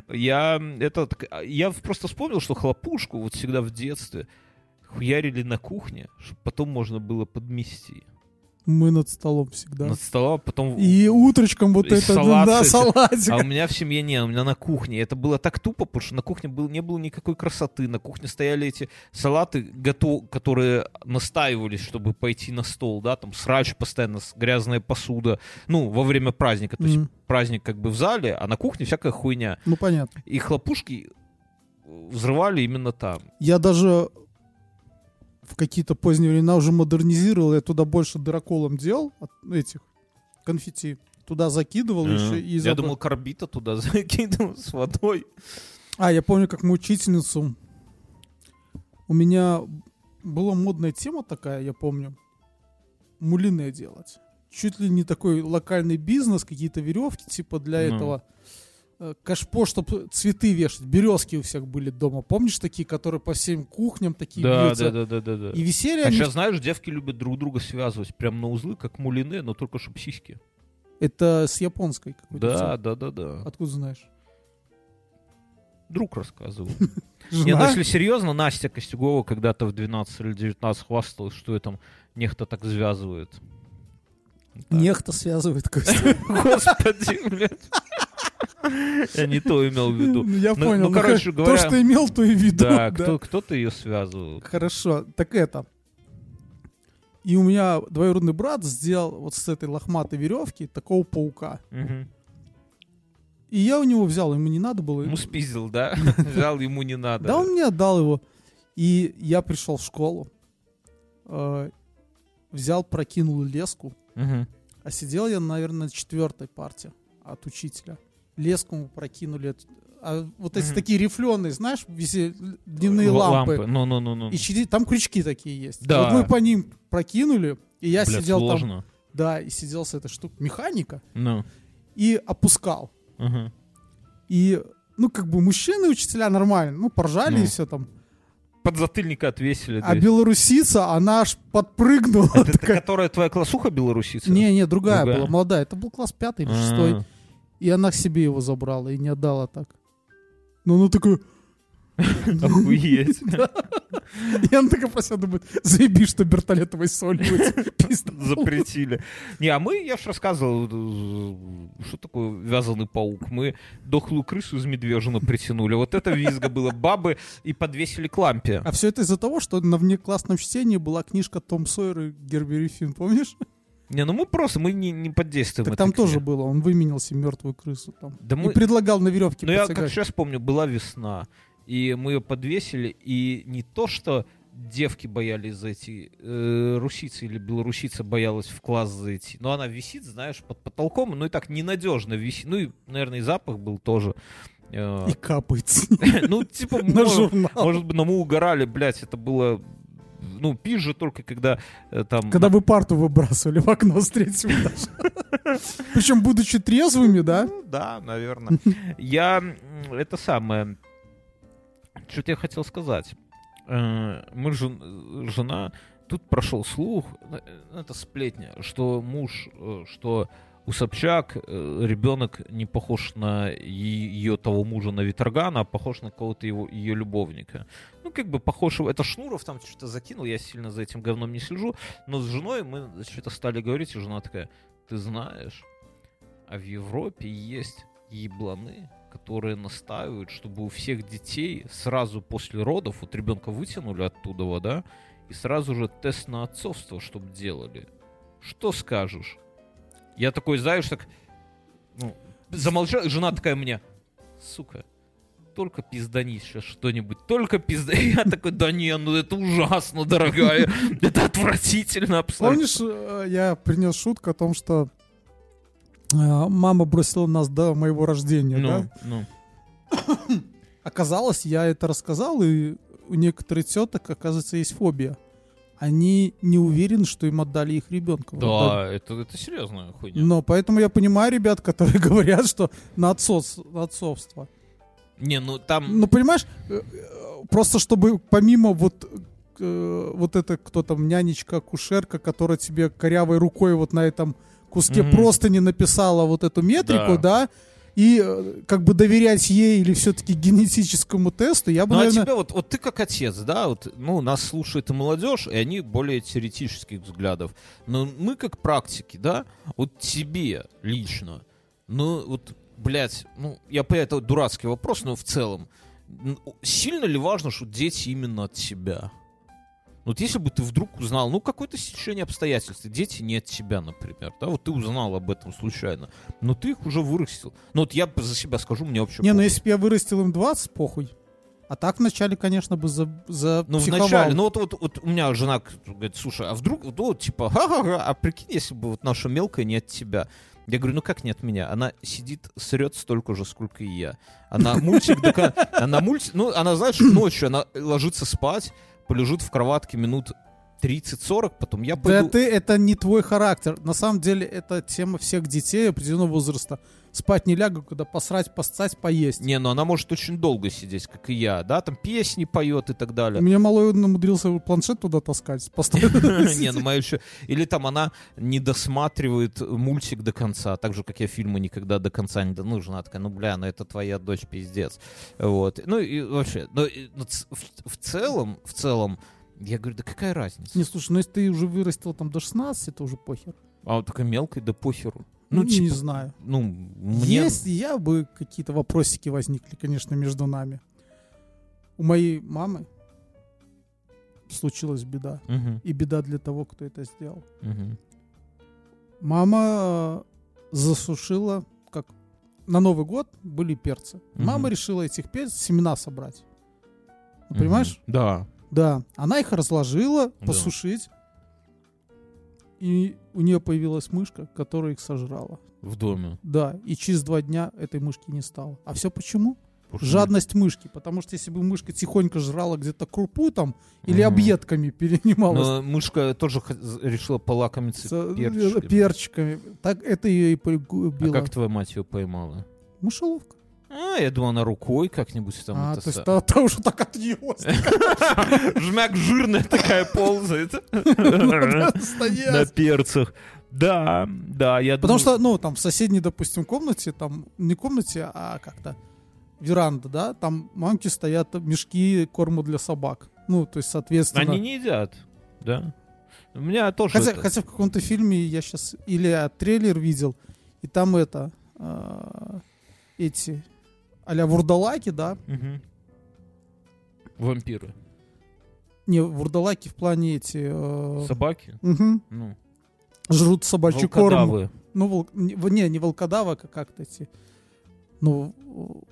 Я это я просто вспомнил, что хлопушку вот всегда в детстве хуярили на кухне, чтобы потом можно было подмести. Мы над столом всегда. Над столом, а потом... И утречком вот И это, салат да, салатик. А у меня в семье не, у меня на кухне. Это было так тупо, потому что на кухне был, не было никакой красоты. На кухне стояли эти салаты, готов, которые настаивались, чтобы пойти на стол, да, там срач постоянно, грязная посуда. Ну, во время праздника. То есть Мгм. праздник как бы в зале, а на кухне всякая хуйня. Ну, понятно. И хлопушки взрывали именно там. Я даже в какие-то поздние времена уже модернизировал, я туда больше дыроколом делал от этих конфетти. Туда закидывал еще и Я думал, карбита туда *laughs* закидывал с водой. А, я помню, как мы учительницу... У меня была модная тема такая, я помню. Мулине делать. Чуть ли не такой локальный бизнес, какие-то веревки типа для Ну. этого. Э, Кашпо, чтобы цветы вешать. Березки у всех были дома. Помнишь такие, которые по всем кухням такие Да, бьются? да, да, да, да, да. И висели А они... сейчас, знаешь, девки любят друг друга связывать прям на узлы, как мулине, но только чтоб сиськи. Это с японской какой-то. Да, да, да, да. Откуда знаешь? Друг рассказывал. Жена? *laughs* Не, ну если серьезно, Настя Костюгова когда-то в 12 или 19 хвасталась, что это нехто так связывает. Нехто связывает *laughs* Костя. Господи, блядь. *laughs* Я не то имел в виду. Ну, Я Ну, понял. ну, короче х- говоря- То, что имел, то и в виду. Да, да. кто- кто-то ее связывал. Хорошо, так это. И у меня двоюродный брат сделал вот с этой лохматой веревки такого паука. Мгм. И я у него взял, ему не надо было. Ему спиздил, да? *laughs* Взял, ему не надо. Да, он мне отдал его. И я пришел в школу, э, взял, прокинул леску, а сидел я, наверное, на четвертой парте от учителя. Леску мы прокинули. А вот эти Мгм. такие рифленые, знаешь, везде дневные Л- лампы. Ну, ну, ну, ну. И через- там крючки такие есть. Да. Вот мы по ним прокинули, и я Блядь, сидел там, сложно. да, и сидел с этой штукой, механика, Ну. и опускал. Ага. И, ну, как бы мужчины, учителя нормально, ну, поржали Ну. и все там. Подзатыльника отвесили. А да. белорусица, она аж подпрыгнула. Это та, *laughs* такая. которая твоя классуха белорусица? Не, не, другая, Другая? была, молодая. Это был класс пятый или А. шестой. И она к себе его забрала и не отдала так. Ну, ну такой... Охуеть. *laughs* И она такая про себя думает, заеби, что бертолетовой соль будет. *laughs* Пизда. Запретили. Не, а мы, я ж рассказывал, э, что такое вязаный паук. Мы дохлую крысу из медвежина притянули. Вот это визга было. Бабы и подвесили к лампе. А все это из-за того, что на внеклассном чтении была книжка Том Сойер и Гербери Финн, помнишь? Не, ну мы просто, мы не, не подействуем. Так этой там тоже книге. было, он выменял себе мертвую крысу там. Да И мы- предлагал на веревке Ну, я как сейчас помню, была весна, и мы ее подвесили, и не то, что девки боялись зайти, э, русица или белорусица боялась в класс зайти, но она висит, знаешь, под потолком, ну и так ненадежно висит, ну и, наверное, и запах был тоже. Э, И капает *laughs* Ну, типа, на может, журнал. может быть, но мы угорали, блядь, это было, ну, пизже только когда э, там... Когда вы парту выбрасывали в окно с третьего этажа. Причем, будучи трезвыми, да? Ну, да, наверное. Я это самое. Что-то я хотел сказать. Э, Мы жен- жена. Тут прошел слух, э, это сплетня, что муж, э, что у Собчак э, ребенок не похож на ее того мужа на Виторгана, а похож на кого-то его ее любовника. Ну, как бы похож, это Шнуров там что-то закинул, я сильно за этим говном не слежу, но с женой мы что-то стали говорить, и жена такая, ты знаешь, а в Европе есть ебланы, которые настаивают, чтобы у всех детей сразу после родов, вот ребенка вытянули оттуда, да, и сразу же тест на отцовство, чтобы делали. Что скажешь? Я такой, знаешь, так, ну, замолчал, жена такая мне, сука, только пиздани сейчас что-нибудь, только пиздани. *laughs* Я такой, да не, ну это ужасно, дорогая, *laughs* это отвратительно абсолютно. Помнишь, э, я принес шутку о том, что э, мама бросила нас до моего рождения, Ну, да? ну. *coughs* Оказалось, я это рассказал, и у некоторых теток, оказывается, есть фобия. Они не уверены, что им отдали их ребенка. Да, это, это серьезная хуйня. Но поэтому я понимаю ребят, которые *laughs* говорят, что на, отцов- на отцовство. Не, ну там... Ну, понимаешь, э, просто чтобы помимо вот э, вот это кто там, нянечка, кушерка, которая тебе корявой рукой вот на этом куске Мгм. просто не написала вот эту метрику, да, и э, как бы доверять ей или все-таки генетическому тесту, я бы, Ну, а наверное... тебя вот, вот ты как отец, да, вот, ну, нас слушает и молодежь, и они более теоретических взглядов. Но мы как практики, да, вот тебе лично, ну, вот, блядь, ну, я понимаю, это дурацкий вопрос, но в целом, сильно ли важно, что дети именно от тебя? Вот если бы ты вдруг узнал, ну, какое-то стечение обстоятельств, дети не от тебя, например, да, вот ты узнал об этом случайно, но ты их уже вырастил. Ну, вот я за себя скажу, мне вообще Не, ну если бы я вырастил им 20, похуй. А так вначале, конечно, бы за, за Ну, вначале, ну вот, вот, вот у меня жена говорит, слушай, а вдруг, ну, вот, типа, ха-ха-ха, а прикинь, если бы вот наша мелкая не от тебя. Я говорю, ну как не от меня? Она сидит, срет столько же, сколько и я. Она мультик, она мультик, ну, она, знаешь, ночью она ложится спать, полежит в кроватке минут 30-40, потом я Да пойду... ты, это не твой характер. На самом деле, это тема всех детей определенного возраста. Спать не лягу, когда посрать, поссать, поесть. Не, ну она может очень долго сидеть, как и я, да, там песни поет и так далее. меня малой умудрился планшет туда таскать. *laughs* Не, ну моя еще... Или там она не досматривает мультик до конца, так же, как я фильмы никогда до конца не... до- Ну, жена такая, ну, бля, ну это твоя дочь, пиздец. Вот. Ну, и вообще, ну, в, целом, в целом, я говорю, да какая разница? Не, слушай, ну если ты уже вырастил там до 16, это уже похер. А вот такая мелкая, да похеру. Ну, Ну, не типа, знаю. ну, мне... Если я бы какие-то вопросики возникли, конечно, между нами. У моей мамы случилась беда. Мгм, И беда для того, кто это сделал. мгм. Мама э, засушила, как на Новый год были перцы. Мгм. Мама решила этих перцев семена собрать. Ну, понимаешь? Мгм. Да. Да. Она их разложила, Да. посушить. И у нее появилась мышка, которая их сожрала. В доме. Да, и через два дня этой мышки не стало. А все почему? Потому Жадность мышки. Потому что если бы мышка тихонько жрала где-то крупу там или Мгм. объедками *laughs* перенималась Но мышка тоже х- решила полакомиться с, э, перчиками. перчиками, так это ее и А погубило. как твоя мать ее поймала? Мышеловка. А, я думал, она рукой как-нибудь там А, это то есть та, та уже так отъелась. *laughs* Жмяк жирная такая ползает на перцах. Да, да, я Потому что, ну, там в соседней, допустим, комнате, там не комнате, а как-то веранда, да, там мамки стоят мешки корму для собак. Ну, то есть, соответственно... Они не едят, да? У меня тоже... Хотя, это- хотя в каком-то фильме я сейчас или а, трейлер видел, и там это а, эти а-ля вурдалаки, да, Мгм. Вампиры. не вурдалаки в плане эти э, Собаки? мгм, Ну, жрут собачий корм. волкодавы. Ну, вол- не, не, волкодава, как как-то эти, ну,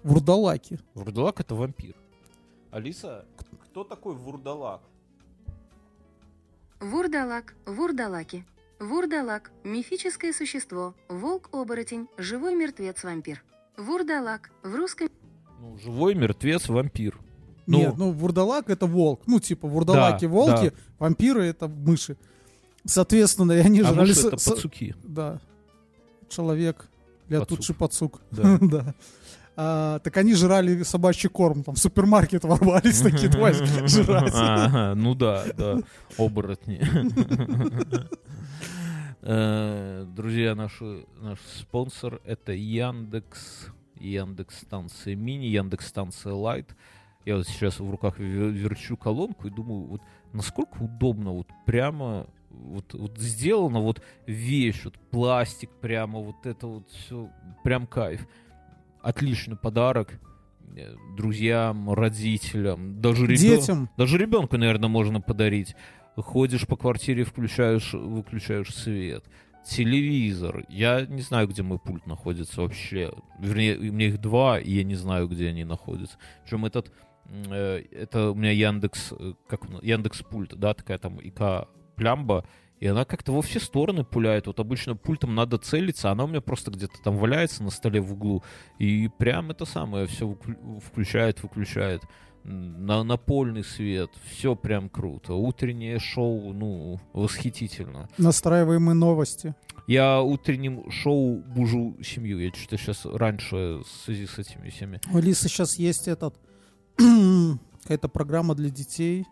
вурдалаки. Вурдалак — это вампир. Алиса, кто такой вурдалак? Вурдалак, вурдалаки. Вурдалак – мифическое существо, волк-оборотень, живой мертвец-вампир. Вурдалак в русском Ну, живой мертвец, вампир. Ну. Нет, ну вурдалак это волк. Ну, типа, вурдалаки Да, волки, вампиры это мыши. Соответственно, и они А жрали... мыши это с- пацуки. Да. Человек. Я тут же пацук. Да. *laughs* Да. А, так они жрали собачий корм. Там в супермаркет ворвались такие, *laughs* давай жрать. Ага, ну да, да, оборотни. *laughs* Э, Друзья, наши- наш спонсор это Яндекс, Яндекс станция мини, Яндекс станция Лайт. Я вот сейчас в руках ве- верчу колонку и думаю, вот насколько удобно, вот прямо вот, вот сделана вот вещь, вот пластик прямо, вот это вот все, прям кайф. Отличный подарок э, друзьям, родителям, даже ребенку. Даже ребенку, наверное, можно подарить. Ходишь по квартире, включаешь, выключаешь свет. Телевизор. Я не знаю, где мой пульт находится вообще. Вернее, у меня их два, и я не знаю, где они находятся. Причем этот, э, это у меня Яндекс, э, как Яндекс пульт, да, такая там ИК плямба, и она как-то во все стороны пуляет. Вот обычно пультом надо целиться, она у меня просто где-то там валяется на столе в углу, и прям это самое все включает, выключает. На напольный свет, все прям круто. Утреннее шоу, ну, восхитительно. Настраиваемые новости. Я утренним шоу бужу семью. Я что-то сейчас раньше в связи с этими всеми. У Алисы сейчас есть этот *clears throat* какая-то программа для детей.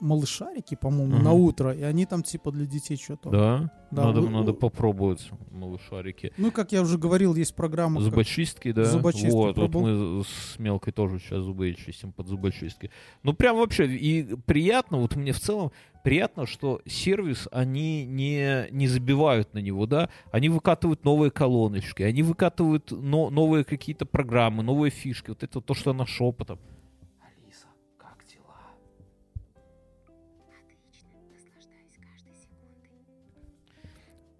Малышарики, по-моему, Мгм. на утро, и они там типа для детей что-то. Да? Да, надо, вы- надо попробовать малышарики. Ну, как я уже говорил, есть программа. как- Зубочистки, да? Зубочистки вот, вот мы с Мелкой тоже сейчас зубы чистим под зубочистки. Ну, прям вообще, и приятно, вот мне в целом приятно, что сервис, они не, не забивают на него, да? Они выкатывают новые колоночки, они выкатывают но- новые какие-то программы, новые фишки. Вот это то, что она шепотом.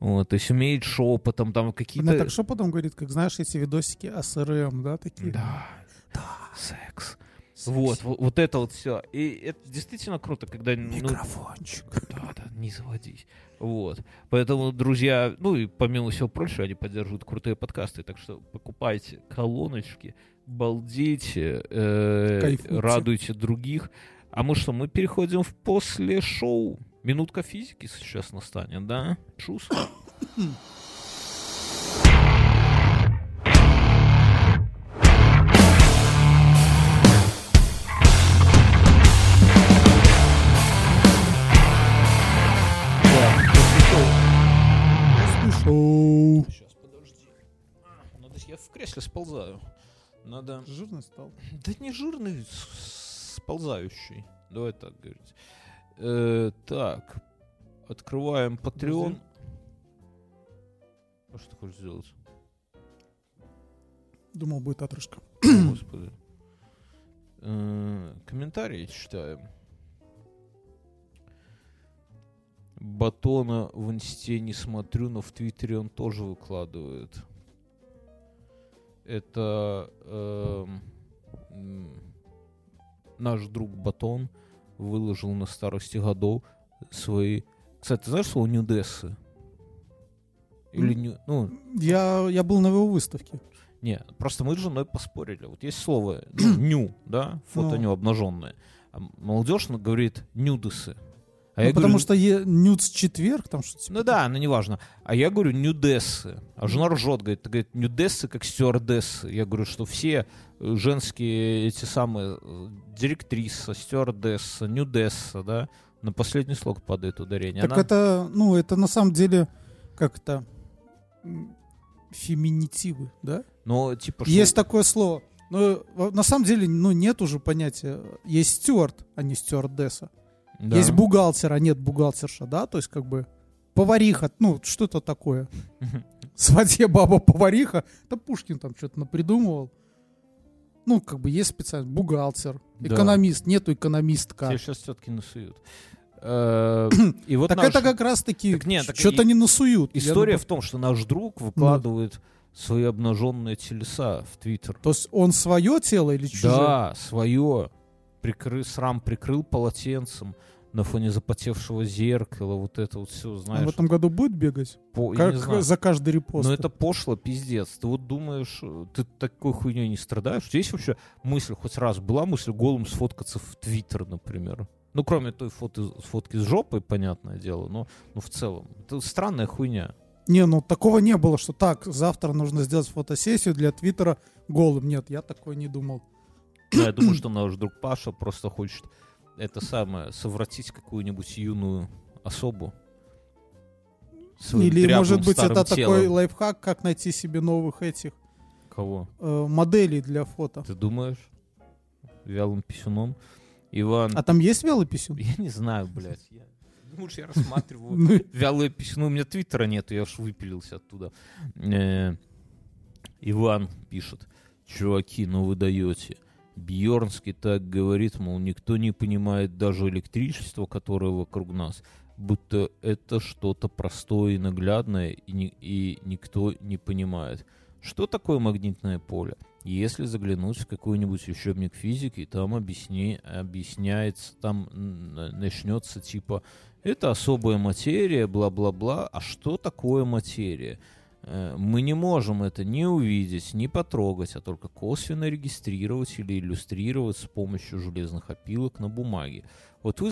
Вот, то есть умеет шепотом, там какие-то... Она так что потом говорит, как знаешь, эти видосики АСРМ, да, такие? Да, да, секс. Вот, вот, вот это вот все. И это действительно круто, когда... ну, Микрофончик. да, да, не заводись. Вот. Поэтому, друзья, ну и помимо всего прочего, они поддерживают крутые подкасты. Так что покупайте колоночки, балдейте, э, Кайфуйте. радуйте других. А мы что, мы переходим в после шоу. Минутка физики сейчас настанет, да? Чус. Шоу. Сейчас, подожди. Надо, я в кресле сползаю. Надо... Жирный стал. Да не жирный, сползающий. Давай так говорить. Э, так, открываем Patreon. А что ты хочешь сделать? Думал, будет отрыжка. О, Господи. Э, комментарии читаем. Батона в инсте не смотрю, но в Твиттере он тоже выкладывает. Это м, наш друг Батон выложил на старости годов свои... Кстати, ты знаешь слово нюдессы? Или ню... Ну, Я, я был на его выставке. не, просто мы с женой поспорили. Вот есть слово ну, *clears throat* ню, да, фото Ну. обнаженное. А молодежь ну, говорит нюдесы. А Ну, я потому говорю, что е- нюц четверг, там что-то типа ну да, ну неважно. А я говорю нюдессы. А жена ржет, говорит, говорит, нюдессы как стюардессы. Я говорю, что все э, женские эти самые э, директриса, стюардесса, нюдесса, да, на последний слог падает ударение. Так Она- это, ну, это на самом деле, как это, м, феминитивы, да? Ну, типа, что- Есть такое слово. Но во- на самом деле, ну, нет уже понятия. Есть стюард, а не стюардесса. Да. Есть бухгалтер, а нет бухгалтерша, да? То есть, как бы, повариха, ну, что это такое? *laughs* Свадья баба повариха. Да Пушкин там что-то напридумывал. Ну, как бы, есть специально бухгалтер, Да. экономист, нету экономистка. Тебе сейчас тетки насуют. Э, *clears throat* И вот Так наш- это как раз-таки Так что-то и- не насуют. История в том, что наш друг выкладывает свои обнаженные телеса в Твиттер. То есть он свое тело или чужое? Да, свое. Прикры... Срам прикрыл полотенцем на фоне запотевшего зеркала. Вот это вот все, Он знаешь. в этом году будет бегать? по- Как знаю. за каждый репост? Но это пошло, пиздец. Ты вот думаешь, э, ты такой хуйней не страдаешь? Есть вообще мысль, хоть раз была мысль голым сфоткаться в Твиттер, например? Ну, кроме той фото, фотки с жопой, понятное дело, но ну, в целом. Это странная хуйня. Не, ну такого не было, что так, завтра нужно сделать фотосессию для Твиттера голым. Нет, я такое не думал. Но я думаю, *clears throat* что наш друг Паша просто хочет это самое, совратить какую-нибудь юную особу. Или, дряблым может быть, это телом. такой лайфхак, как найти себе новых этих Кого? э, моделей для фото. Ты думаешь? Вялым писюном? Иван, А там есть вялый писюн? *laughs* я не знаю, блядь. Я... Думаешь, я *laughs* рассматриваю Ну, вялое писюно? У меня твиттера нету, я уж выпилился оттуда. Э, Иван пишет. Чуваки, ну вы даете. Бьернский так говорит, мол, никто не понимает даже электричество, которое вокруг нас, будто это что-то простое и наглядное, и, ни- и никто не понимает. Что такое магнитное поле? Если заглянуть в какой-нибудь учебник физики, там объясни, объясняется, там начнется типа это особая материя, бла-бла-бла. А что такое материя? Э, Мы не можем это ни увидеть, ни потрогать, а только косвенно регистрировать или иллюстрировать с помощью железных опилок на бумаге. Вот вы